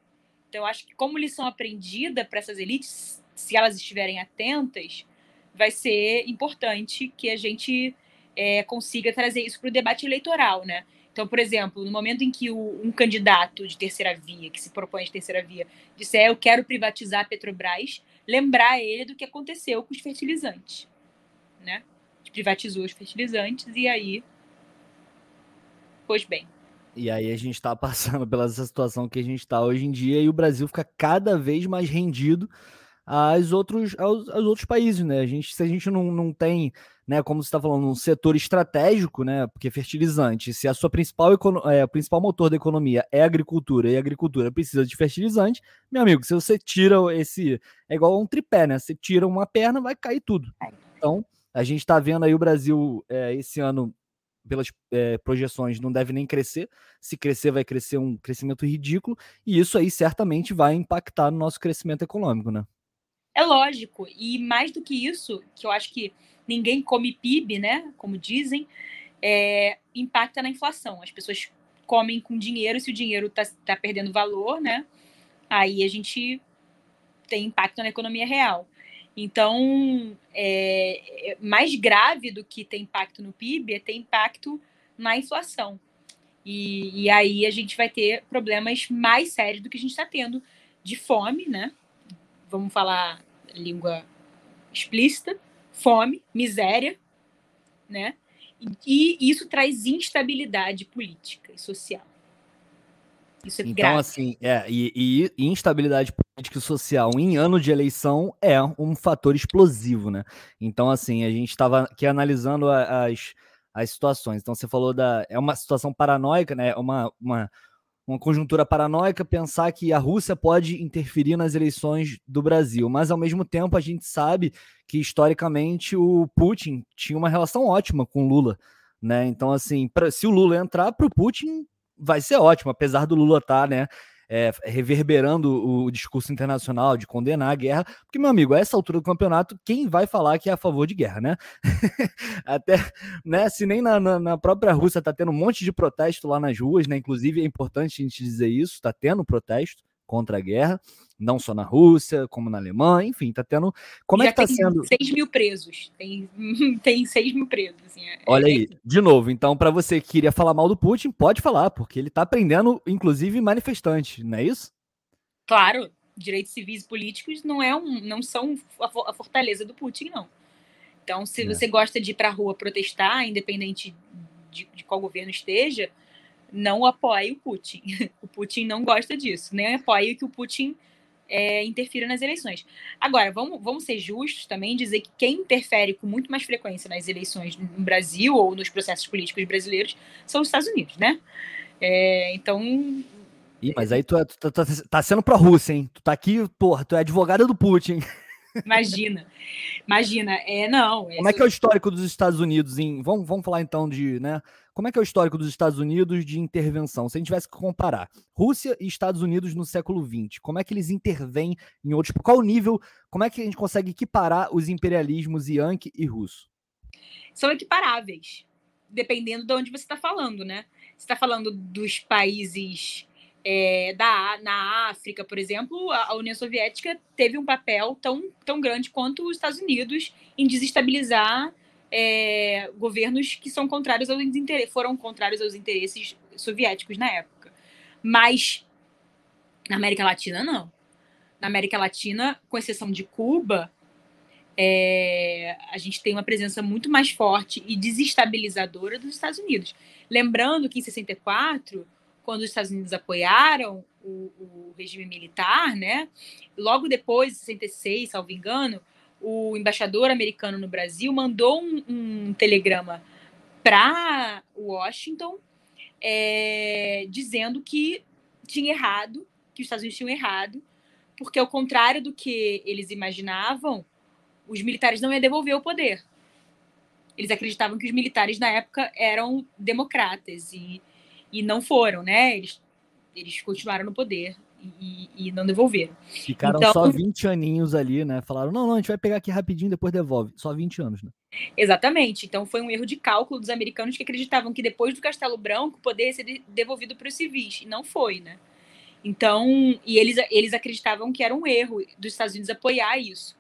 Então, acho que como lição aprendida para essas elites, se elas estiverem atentas, vai ser importante que a gente é, consiga trazer isso para o debate eleitoral, né? Então, por exemplo, no momento em que o, um candidato de terceira via, que se propõe de terceira via, disser eu quero privatizar a Petrobras, lembrar ele do que aconteceu com os fertilizantes, né? Privatizou os fertilizantes e aí, pois bem, e aí a gente está passando pela situação que a gente está hoje em dia e o Brasil fica cada vez mais rendido aos outros, aos, aos outros países, né? A gente, se a gente não, não tem, né, como você está falando, um setor estratégico, né? Porque fertilizante, se a sua principal, é, o principal motor da economia é a agricultura e a agricultura precisa de fertilizante, meu amigo, se você tira esse. É igual um tripé, né? Você tira uma perna, vai cair tudo. Então, a gente está vendo aí o Brasil é, esse ano pelas é, projeções, não deve nem crescer. Se crescer, vai crescer um crescimento ridículo, e isso aí certamente vai impactar no nosso crescimento econômico, né? É lógico, e mais do que isso, que eu acho que ninguém come PIB, né? Como dizem, é, impacta na inflação. As pessoas comem com dinheiro, se o dinheiro está tá perdendo valor, né? Aí a gente tem impacto na economia real. Então, é, é, mais grave do que ter impacto no PIB é ter impacto na inflação. E, e aí a gente vai ter problemas mais sérios do que a gente está tendo de fome, né? Vamos falar língua explícita, fome, miséria, né? E, e isso traz instabilidade política e social. Isso é então, grave. assim, é, e, e, instabilidade política e social em ano de eleição é um fator explosivo, né? Então, assim, a gente estava aqui analisando as, as situações. Então, você falou da. É uma situação paranoica, né? É uma, uma, uma conjuntura paranoica pensar que a Rússia pode interferir nas eleições do Brasil, mas ao mesmo tempo a gente sabe que historicamente o Putin tinha uma relação ótima com Lula. Né? Então, assim, pra, se o Lula entrar, para o Putin vai ser ótimo, apesar do Lula estar, tá, né? É, reverberando o discurso internacional de condenar a guerra, porque, meu amigo, a essa altura do campeonato, quem vai falar que é a favor de guerra, né? Até, né, se nem na, na, na, própria Rússia tá tendo um monte de protesto lá nas ruas, né? Inclusive, é importante a gente dizer isso, tá tendo protesto contra a guerra, não só na Rússia, como na Alemanha, enfim, tá tendo. Como Já é que tá sendo? 6 mil presos. Tem, tem 6 mil presos. Assim, é, Olha é... aí, de novo, então, para você que queria falar mal do Putin, pode falar, porque ele tá prendendo, inclusive, manifestantes, não é isso? Claro, direitos civis e políticos não, é um, não são a fortaleza do Putin, não. Então, se é. você gosta de ir para a rua protestar, independente de, de, qual governo esteja, não apoie o Putin. O Putin não gosta disso, nem apoie que o Putin é, interfira nas eleições. Agora, vamos, vamos ser justos também dizer que quem interfere com muito mais frequência nas eleições no Brasil ou nos processos políticos brasileiros são os Estados Unidos, né? É, então. Ih, mas aí tu, é, tu, tu, tu tá sendo pró-Rússia, hein? Tu tá aqui, porra, tu é advogada do Putin. Imagina. Imagina. É, não. É Como é que é o histórico dos Estados Unidos em. Vamos, vamos falar então de, né? Como é que é o histórico dos Estados Unidos de intervenção? Se a gente tivesse que comparar Rússia e Estados Unidos no século XX, como é que eles intervêm em outros. Qual o nível? Como é que a gente consegue equiparar os imperialismos yankee e russo? São equiparáveis, dependendo de onde você está falando, né? Você está falando dos países é, da, na África, por exemplo, a, União Soviética teve um papel tão, tão grande quanto os Estados Unidos em desestabilizar é, governos que são contrários aos foram contrários aos interesses soviéticos na época. Mas na América Latina, não. Na América Latina, com exceção de Cuba, é, a gente tem uma presença muito mais forte e desestabilizadora dos Estados Unidos. Lembrando que em 64 quando os Estados Unidos apoiaram o, o regime militar, né? Logo depois, em 66, salvo engano, o embaixador americano no Brasil mandou um, um telegrama para Washington é, dizendo que tinha errado, que os Estados Unidos tinham errado, porque ao contrário do que eles imaginavam, os militares não iam devolver o poder. Eles acreditavam que os militares na época eram democratas e e não foram, né? Eles, eles continuaram no poder e, e não devolveram. Ficaram então, só 20 aninhos ali, né? Falaram, não, não, a gente vai pegar aqui rapidinho, depois devolve. Só 20 anos, né? Exatamente. Então foi um erro de cálculo dos americanos que acreditavam que depois do Castelo Branco o poder ia ser devolvido para os civis. E não foi, né? Então, e eles, eles acreditavam que era um erro dos Estados Unidos apoiar isso.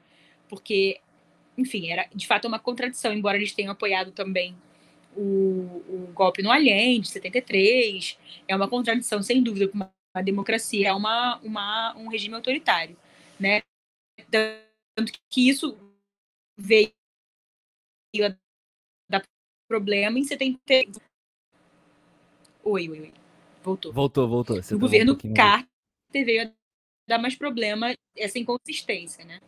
Porque, enfim, era de fato uma contradição, embora eles tenham apoiado também o, o golpe no Allende, 73, é uma contradição, sem dúvida, com uma democracia, é uma, uma, um regime autoritário, né? Tanto que isso veio a dar problema em 73. Oi, oi, oi. Voltou. Voltou, voltou. Você o governo um Carter veio a dar mais problema, essa inconsistência, né?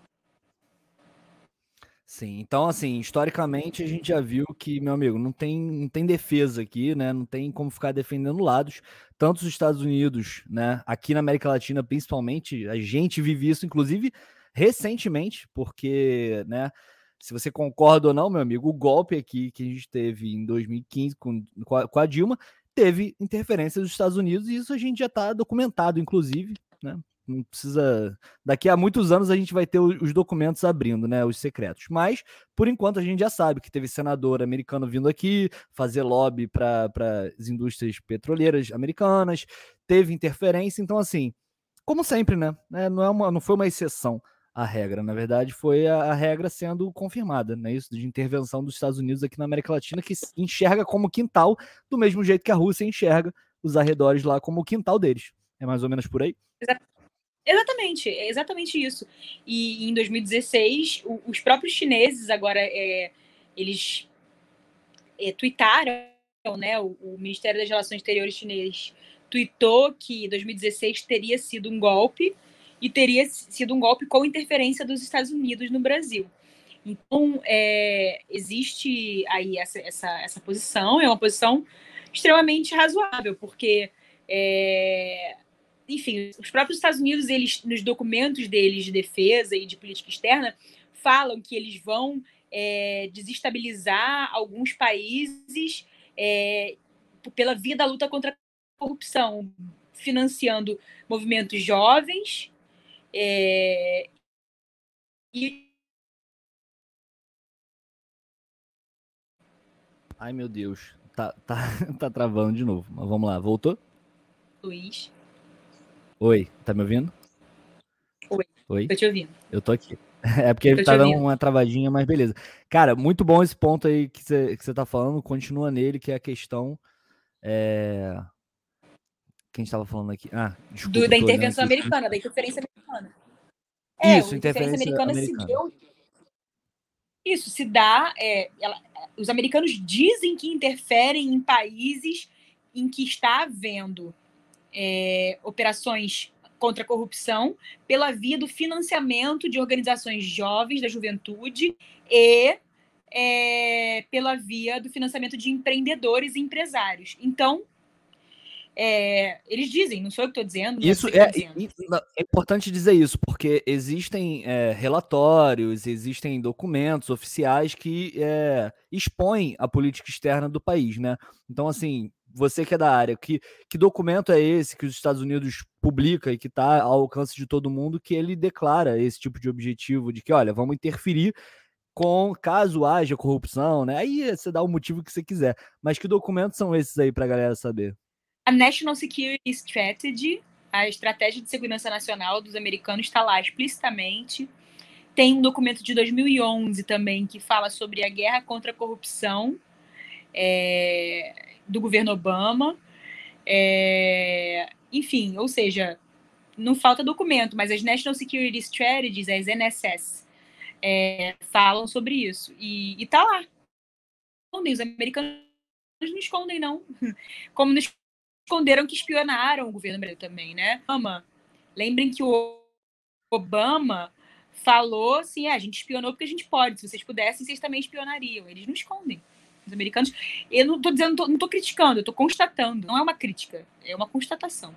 Sim, então assim, historicamente a gente já viu que, meu amigo, não tem, não tem defesa aqui, né? Não tem como ficar defendendo lados. Tanto os Estados Unidos, né? Aqui na América Latina, principalmente, a gente vive isso, inclusive recentemente, porque, né? Se você concorda ou não, meu amigo, o golpe aqui que a gente teve em 2015 com, com a Dilma teve interferência dos Estados Unidos e isso a gente já está documentado, inclusive, né? Não precisa. Daqui a muitos anos a gente vai ter os documentos abrindo, né? Os secretos. Mas, por enquanto, a gente já sabe que teve senador americano vindo aqui fazer lobby para as indústrias petroleiras americanas, teve interferência. Então, assim, como sempre, né? É, não, é uma, não foi uma exceção a regra. Na verdade, foi a, a, regra sendo confirmada, né? Isso de intervenção dos Estados Unidos aqui na América Latina, que enxerga como quintal, do mesmo jeito que a Rússia enxerga os arredores lá como quintal deles. É mais ou menos por aí? Exatamente, é exatamente isso. E em 2016, o, os próprios chineses agora é, eles é, tuitaram, né? O, o, Ministério das Relações Exteriores chinês tuitou que 2016 teria sido um golpe e teria sido um golpe com interferência dos Estados Unidos no Brasil. Então, é, existe aí essa, essa, essa posição, é uma posição extremamente razoável, porque é, enfim, os próprios Estados Unidos, eles, nos documentos deles de defesa e de política externa, falam que eles vão é, desestabilizar alguns países é, pela via da luta contra a corrupção, financiando movimentos jovens é, e Ai, meu Deus. Tá, tá, tá travando de novo. Mas vamos lá. Voltou? Luiz. Oi, tá me ouvindo? Oi. Oi. Tô te ouvindo. Eu tô aqui. É porque tá dando uma travadinha, mas beleza. Cara, muito bom esse ponto aí que você que tá falando. Continua nele, que é a questão. É... Quem estava falando aqui? Ah, desculpa, Do, da intervenção americana, da interferência americana. É, Isso, interferência, interferência americana, americana, se deu. Isso se dá. É, ela, os americanos dizem que interferem em países em que está havendo é, operações contra a corrupção pela via do financiamento de organizações jovens da juventude e é, pela via do financiamento de empreendedores e empresários. Então, é, eles dizem, não sou eu que estou dizendo. Isso é, é, importante dizer isso, porque existem é, relatórios, existem documentos oficiais que é, expõem a política externa do país, né? Então, assim, você que é da área, que, que documento é esse que os Estados Unidos publica e que está ao alcance de todo mundo, que ele declara esse tipo de objetivo de que, olha, vamos interferir com caso haja corrupção, né? Aí você dá o motivo que você quiser. Mas que documentos são esses aí para a galera saber? A National Security Strategy, a estratégia de segurança nacional dos americanos, está lá explicitamente. Tem um documento de 2011 também que fala sobre a guerra contra a corrupção. É, do governo Obama. É, enfim, ou seja, não falta documento, mas as National Security Strategies, as NSS, é, falam sobre isso. E, e tá lá. Os americanos não escondem, não. Como não esconderam que espionaram o governo brasileiro também, né? Obama. Lembrem que o Obama falou assim: ah, a gente espionou porque a gente pode. Se vocês pudessem, vocês também espionariam. Eles não escondem os americanos. Eu não estou dizendo, não tô criticando, eu estou constatando. Não é uma crítica, é uma constatação.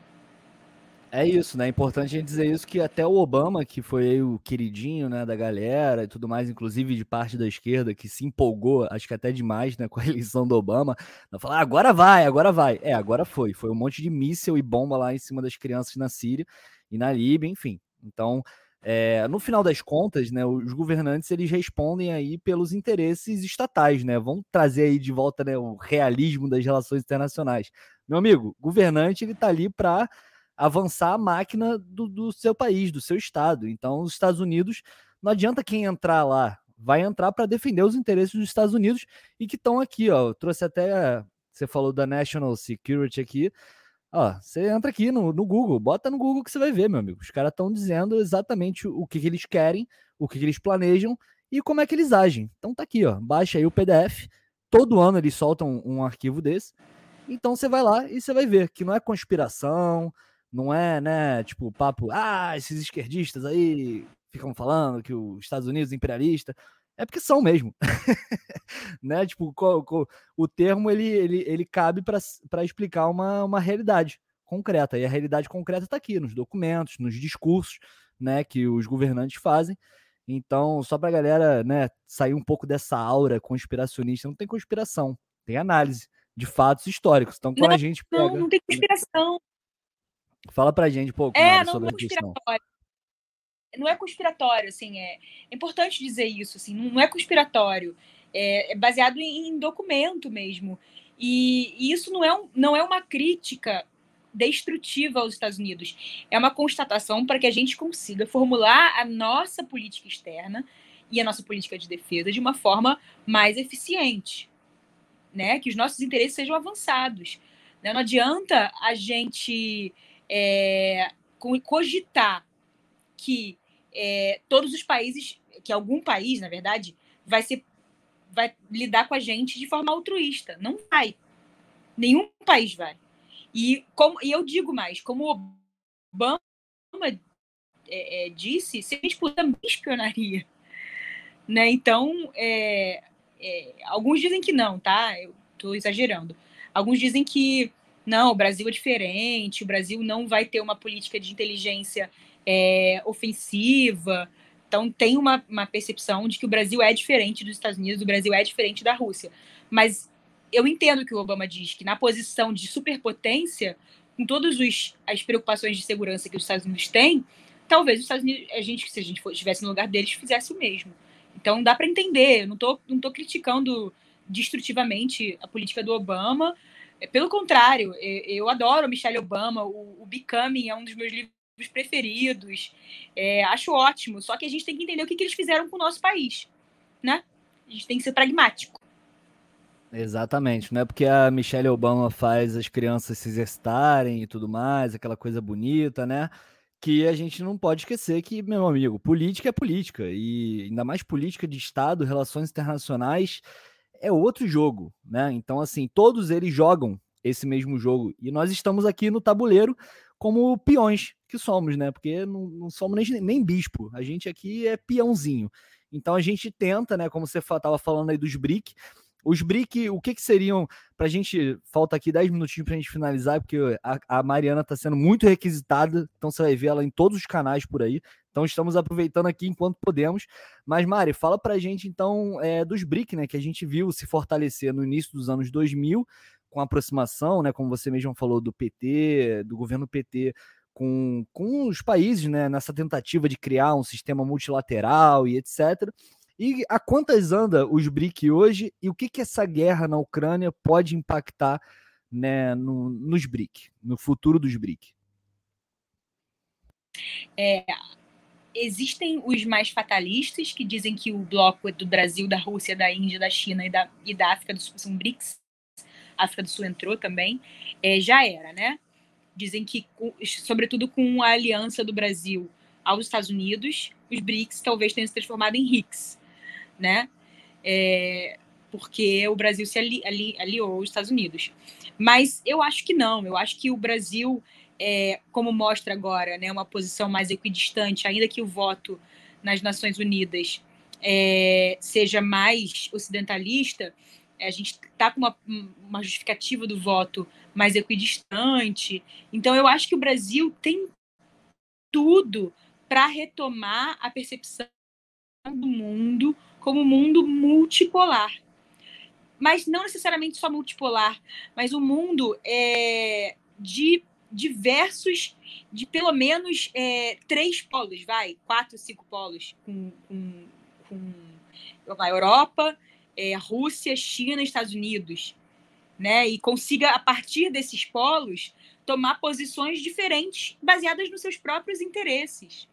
É isso, né? É importante a gente dizer isso que até o Obama, que foi o queridinho, né, da galera e tudo mais, inclusive de parte da esquerda, que se empolgou, acho que até demais, né, com a eleição do Obama, falar, ah, agora vai, agora vai. É, agora foi. Foi um monte de míssil e bomba lá em cima das crianças na Síria e na Líbia, enfim. Então, é, no final das contas, né, os governantes eles respondem aí pelos interesses estatais, né? Vão trazer aí de volta né, o realismo das relações internacionais. Meu amigo, governante ele está ali para avançar a máquina do, do, seu país, do seu estado. Então, os Estados Unidos não adianta quem entrar lá, vai entrar para defender os interesses dos Estados Unidos e que estão aqui, ó. Eu trouxe até você falou da National Security aqui. Ó, você entra aqui no, no, Google, bota no Google que você vai ver, meu amigo. Os caras estão dizendo exatamente o que, que eles querem, o que, que, eles planejam e como é que eles agem. Então tá aqui, ó. Baixa aí o PDF. Todo ano eles soltam um, arquivo desse. Então você vai lá e você vai ver que não é conspiração, não é, né, tipo, papo, ah, esses esquerdistas aí ficam falando que os Estados Unidos é imperialista. É porque são mesmo. né? Tipo, o termo ele, ele, ele cabe para explicar uma, uma realidade concreta. E a realidade concreta está aqui, nos documentos, nos discursos né, que os governantes fazem. Então, só para a galera né, sair um pouco dessa aura conspiracionista, não tem conspiração, tem análise de fatos históricos. Então, quando não, a gente pega. Não, não tem conspiração. Fala pra gente um pouco é, mais sobre a questão não é conspiratório, assim, é, é importante dizer isso, assim, não é conspiratório, é, é baseado em, em, documento mesmo. E, e, isso não é, um, não é uma crítica destrutiva aos Estados Unidos, é uma constatação para que a gente consiga formular a nossa política externa e a nossa política de defesa de uma forma mais eficiente, né? Que os nossos interesses sejam avançados. Né? Não adianta a gente é, cogitar que é, todos os países, que algum país, na verdade, vai ser vai lidar com a gente de forma altruísta. Não vai. Nenhum país vai. E, como, e eu digo mais, como Obama é, é, disse, se a gente espionaria. Né? Então, é, é, alguns dizem que não, tá? Eu estou exagerando. Alguns dizem que não, o Brasil é diferente, o Brasil não vai ter uma política de inteligência é, ofensiva. Então, tem uma, uma percepção de que o Brasil é diferente dos Estados Unidos, o Brasil é diferente da Rússia. Mas eu entendo que o Obama diz que, na posição de superpotência, com todas as preocupações de segurança que os Estados Unidos têm, talvez os Estados Unidos, a gente, se a gente estivesse no lugar deles, fizesse o mesmo. Então, dá para entender. Eu não estou não tô criticando destrutivamente a política do Obama, É, pelo contrário, eu adoro Michelle Obama, o, o Becoming é um dos meus livros preferidos, é, acho ótimo, só que a gente tem que entender o que, que eles fizeram com o nosso país, né? A gente tem que ser pragmático. Exatamente, não é porque a Michelle Obama faz as crianças se exercitarem e tudo mais, aquela coisa bonita, né? Que a gente não pode esquecer que, meu amigo, política é política, e ainda mais política de Estado, relações internacionais, é outro jogo, né? Então, assim, todos eles jogam esse mesmo jogo, e nós estamos aqui no tabuleiro como peões que somos, né? Porque não, não somos nem, nem bispo, a gente aqui é peãozinho. Então a gente tenta, né? Como você estava falando aí dos BRIC, os BRIC, o que, que seriam, para a gente, falta aqui 10 minutinhos para a gente finalizar, porque a, a Mariana está sendo muito requisitada, então você vai ver ela em todos os canais por aí. Então estamos aproveitando aqui enquanto podemos. Mas, Mari, fala para a gente então é, dos BRIC, né, que a gente viu se fortalecer no início dos anos 2000, com a aproximação, né, como você mesmo falou, do PT, do governo PT com, com os países, né, nessa tentativa de criar um sistema multilateral e etc. E a quantas anda os BRIC hoje e o que, que essa guerra na Ucrânia pode impactar né, no, nos BRIC, no futuro dos BRIC? É, existem os mais fatalistas que dizem que o bloco do Brasil, da Rússia, da Índia, da China e da, e da África do Sul são BRICS. A África do Sul entrou também. É, já era, né? Dizem que, sobretudo com a aliança do Brasil aos Estados Unidos, os BRICS talvez tenham se transformado em RICS, né? É, porque o Brasil se ali, ali, aliou aos Estados Unidos. Mas eu acho que não, eu acho que o Brasil, é, como mostra agora, né, uma posição mais equidistante, ainda que o voto nas Nações Unidas é, seja mais ocidentalista, a gente está com uma, uma justificativa do voto mais equidistante. Então, eu acho que o Brasil tem tudo para retomar a percepção do mundo como mundo multipolar. Mas não necessariamente só multipolar, mas um mundo é, de diversos, de pelo menos é, três polos, vai, quatro, cinco polos, com, com, com a Europa, é, Rússia, China Estados Unidos, né? E consiga, a partir desses polos, tomar posições diferentes, baseadas nos seus próprios interesses.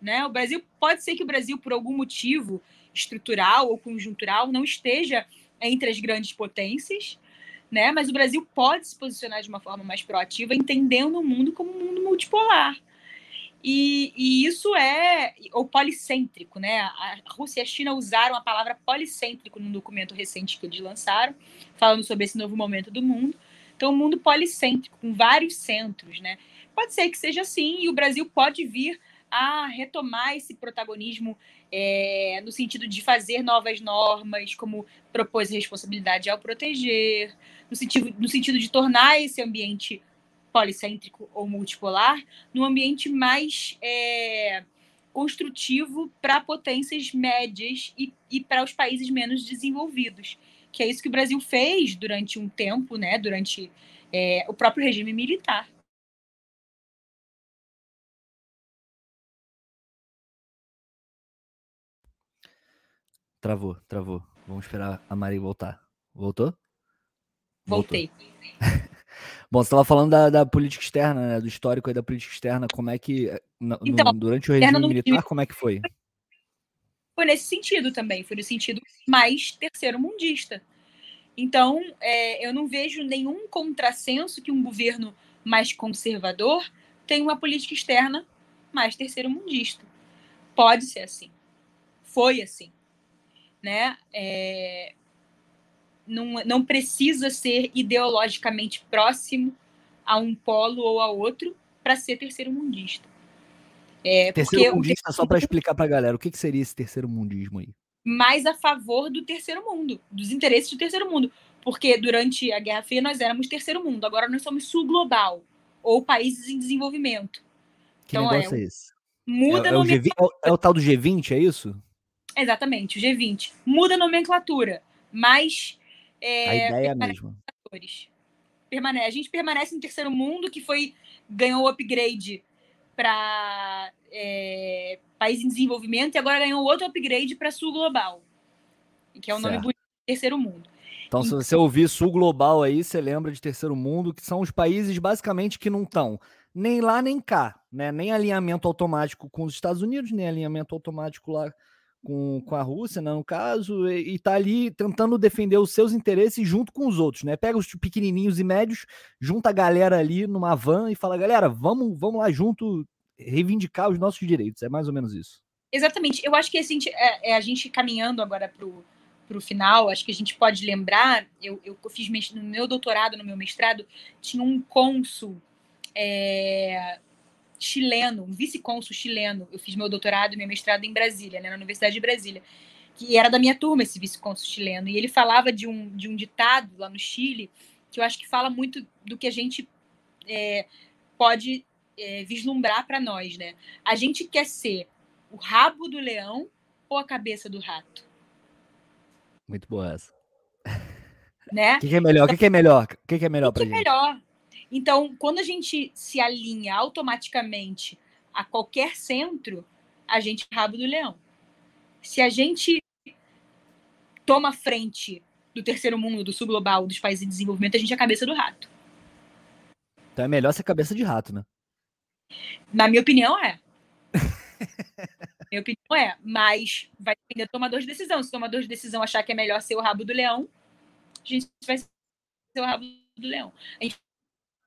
Né? O Brasil pode ser que o Brasil, por algum motivo, estrutural ou conjuntural não esteja entre as grandes potências, né? Mas o Brasil pode se posicionar de uma forma mais proativa, entendendo o mundo como um mundo multipolar. E, e, isso é ou policêntrico, né? A Rússia e a China usaram a palavra policêntrico num documento recente que eles lançaram, falando sobre esse novo momento do mundo. Então, um mundo policêntrico, com vários centros, né? Pode ser que seja assim, e o Brasil pode vir a retomar esse protagonismo é, no sentido de fazer novas normas, como propôs responsabilidade ao proteger, no sentido, no sentido de tornar esse ambiente policêntrico ou multipolar num ambiente mais é, construtivo para potências médias e, e para os países menos desenvolvidos. Que é isso que o Brasil fez durante um tempo, né, durante é, o próprio regime militar. Travou, travou. Vamos esperar a Mari voltar. Voltou? Voltei. Bom, você estava falando da, da, política externa, né? do histórico aí da política externa, como é que, no, então, durante o regime militar, como é que foi? Foi nesse sentido também, foi no sentido mais terceiro-mundista. Então, é, eu não vejo nenhum contrassenso que um governo mais conservador tenha uma política externa mais terceiro-mundista. Pode ser assim. Foi assim né? É, não, não precisa ser ideologicamente próximo a um polo ou a outro para ser terceiro mundista. É, terceiro mundista, só para explicar para a galera, o que, que seria esse terceiro mundismo aí? Mais a favor do terceiro mundo, dos interesses do terceiro mundo. Porque durante a Guerra Fria nós éramos terceiro mundo, agora nós somos sul global, ou países em desenvolvimento. Que então, negócio é, é esse? Muda é, é, o G20, é, o, é o tal do G20, é isso? Exatamente, o G20. Muda a nomenclatura, mas. É, a ideia é a mesma. Permane a gente permanece no terceiro mundo, que foi ganhou o upgrade para é, país em desenvolvimento e agora ganhou outro upgrade para sul global, que é o nome do terceiro mundo. Então, se você ouvir sul global aí, você lembra de terceiro mundo, que são os países basicamente que não estão nem lá nem cá, né? Nem alinhamento automático com os Estados Unidos, nem alinhamento automático lá com, com a Rússia, né, no caso, e, e tá ali tentando defender os seus interesses junto com os outros, né? Pega os pequenininhos e médios, junta a galera ali numa van e fala, galera, vamos, vamos lá junto reivindicar os nossos direitos. É mais ou menos isso. Exatamente. Eu acho que assim, é, é a gente caminhando agora pro para o final, acho que a gente pode lembrar, eu, eu fiz no meu doutorado, no meu mestrado, tinha um cônsul é, chileno, um vice-cônsul chileno. Eu fiz meu doutorado e meu mestrado em Brasília, né, na Universidade de Brasília, que era da minha turma, esse vice-cônsul chileno. E ele falava de um, de um ditado lá no Chile, que eu acho que fala muito do que a gente é, pode é, vislumbrar para nós. Né? A gente quer ser o rabo do leão ou a cabeça do rato? Muito boa essa. Né? O que, que, é melhor? O que, que, é melhor? O que, que é melhor para gente? melhor. Então, quando a gente se alinha automaticamente a qualquer centro, a gente é rabo do leão. Se a gente toma frente do terceiro mundo, do sul global, dos países em desenvolvimento, a gente é a cabeça do rato. Então é melhor ser cabeça de rato, né? Na minha opinião, é. Minha opinião é, mas vai depender do tomador de decisão. Se o tomador de decisão achar que é melhor ser o rabo do leão, a gente vai ser o rabo do leão. A gente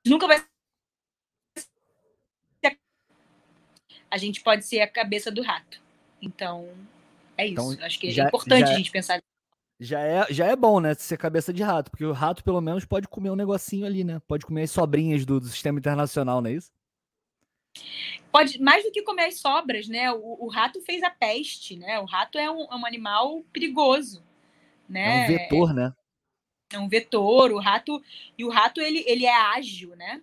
nunca vai a gente pode ser a cabeça do rato. Então, é isso. Então, Acho que já, é importante já, a gente pensar. Já é, já é bom, né? Ser cabeça de rato, porque o rato, pelo menos, pode comer um negocinho ali, né? Pode comer as sobrinhas do, do sistema internacional, não é isso? Pode, mais do que comer as sobras, né? O, o rato fez a peste, né? O rato é um, é um animal perigoso, né? É um vetor, né? É um vetor, o rato e o rato ele, ele é ágil, né?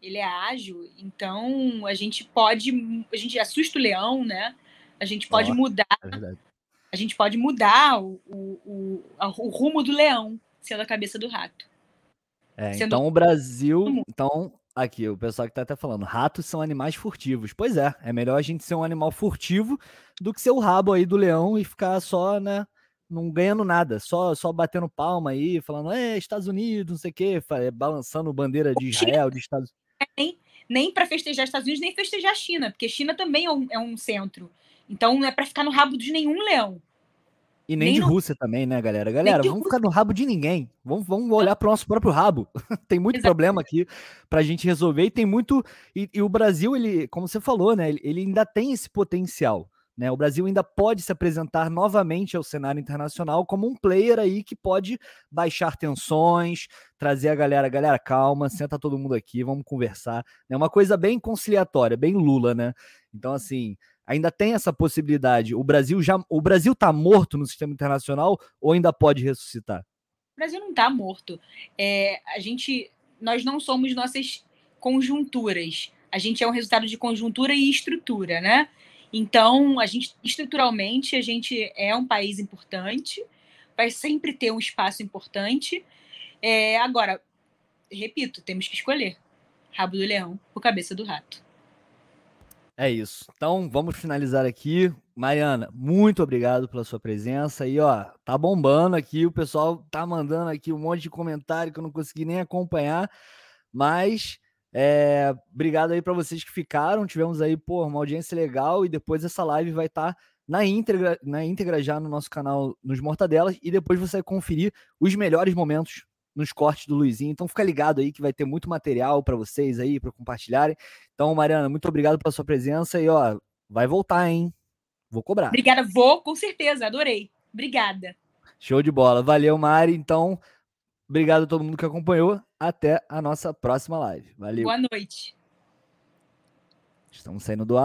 Ele é ágil, então a gente pode, a gente assusta o leão, né? A gente pode mudar, é a gente pode mudar o, o, o, o rumo do leão sendo a cabeça do rato. É, então o Brasil, então Aqui, o pessoal que tá até falando, ratos são animais furtivos. Pois é, é melhor a gente ser um animal furtivo do que ser o rabo aí do leão e ficar só, né, não ganhando nada, só só batendo palma aí, falando, é, Estados Unidos, não sei o quê, balançando bandeira de Israel, de Estados Nem, nem para festejar Estados Unidos, nem festejar a China, porque China também é um, é um centro. Então não é para ficar no rabo de nenhum leão. E nem, nem de no... Rússia também, né, galera? Galera, vamos ficar no rabo de ninguém. Vamos, vamos olhar para o nosso próprio rabo. tem muito Exatamente. problema aqui para a gente resolver e tem muito. E, e, o Brasil, ele, como você falou, né? Ele, ele ainda tem esse potencial. Né? O Brasil ainda pode se apresentar novamente ao cenário internacional como um player aí que pode baixar tensões, trazer a galera, galera, calma, senta todo mundo aqui, vamos conversar. É né? uma coisa bem conciliatória, bem Lula, né? Então, assim, ainda tem essa possibilidade. O Brasil já, o Brasil está morto no sistema internacional ou ainda pode ressuscitar? O Brasil não está morto. É, a gente, nós não somos nossas conjunturas. A gente é um resultado de conjuntura e estrutura, né? Então, a gente estruturalmente a gente é um país importante, vai sempre ter um espaço importante. É, agora, repito, temos que escolher rabo do leão ou cabeça do rato. É isso. Então, vamos finalizar aqui. Mariana, muito obrigado pela sua presença. E, ó, tá bombando aqui. O pessoal tá mandando aqui um monte de comentário que eu não consegui nem acompanhar. Mas, é, obrigado aí para vocês que ficaram. Tivemos aí, pô, uma audiência legal. E depois essa live vai estar tá na íntegra, na íntegra já no nosso canal nos Mortadelas. E depois você vai conferir os melhores momentos nos cortes do Luizinho. Então fica ligado aí que vai ter muito material para vocês aí, para compartilharem. Então, Mariana, muito obrigado pela sua presença e ó, vai voltar, hein? Vou cobrar. Obrigada, vou, com certeza, adorei. Obrigada. Show de bola. Valeu, Mari. Então, obrigado a todo mundo que acompanhou. Até a nossa próxima live. Valeu. Boa noite. Estamos saindo do ar.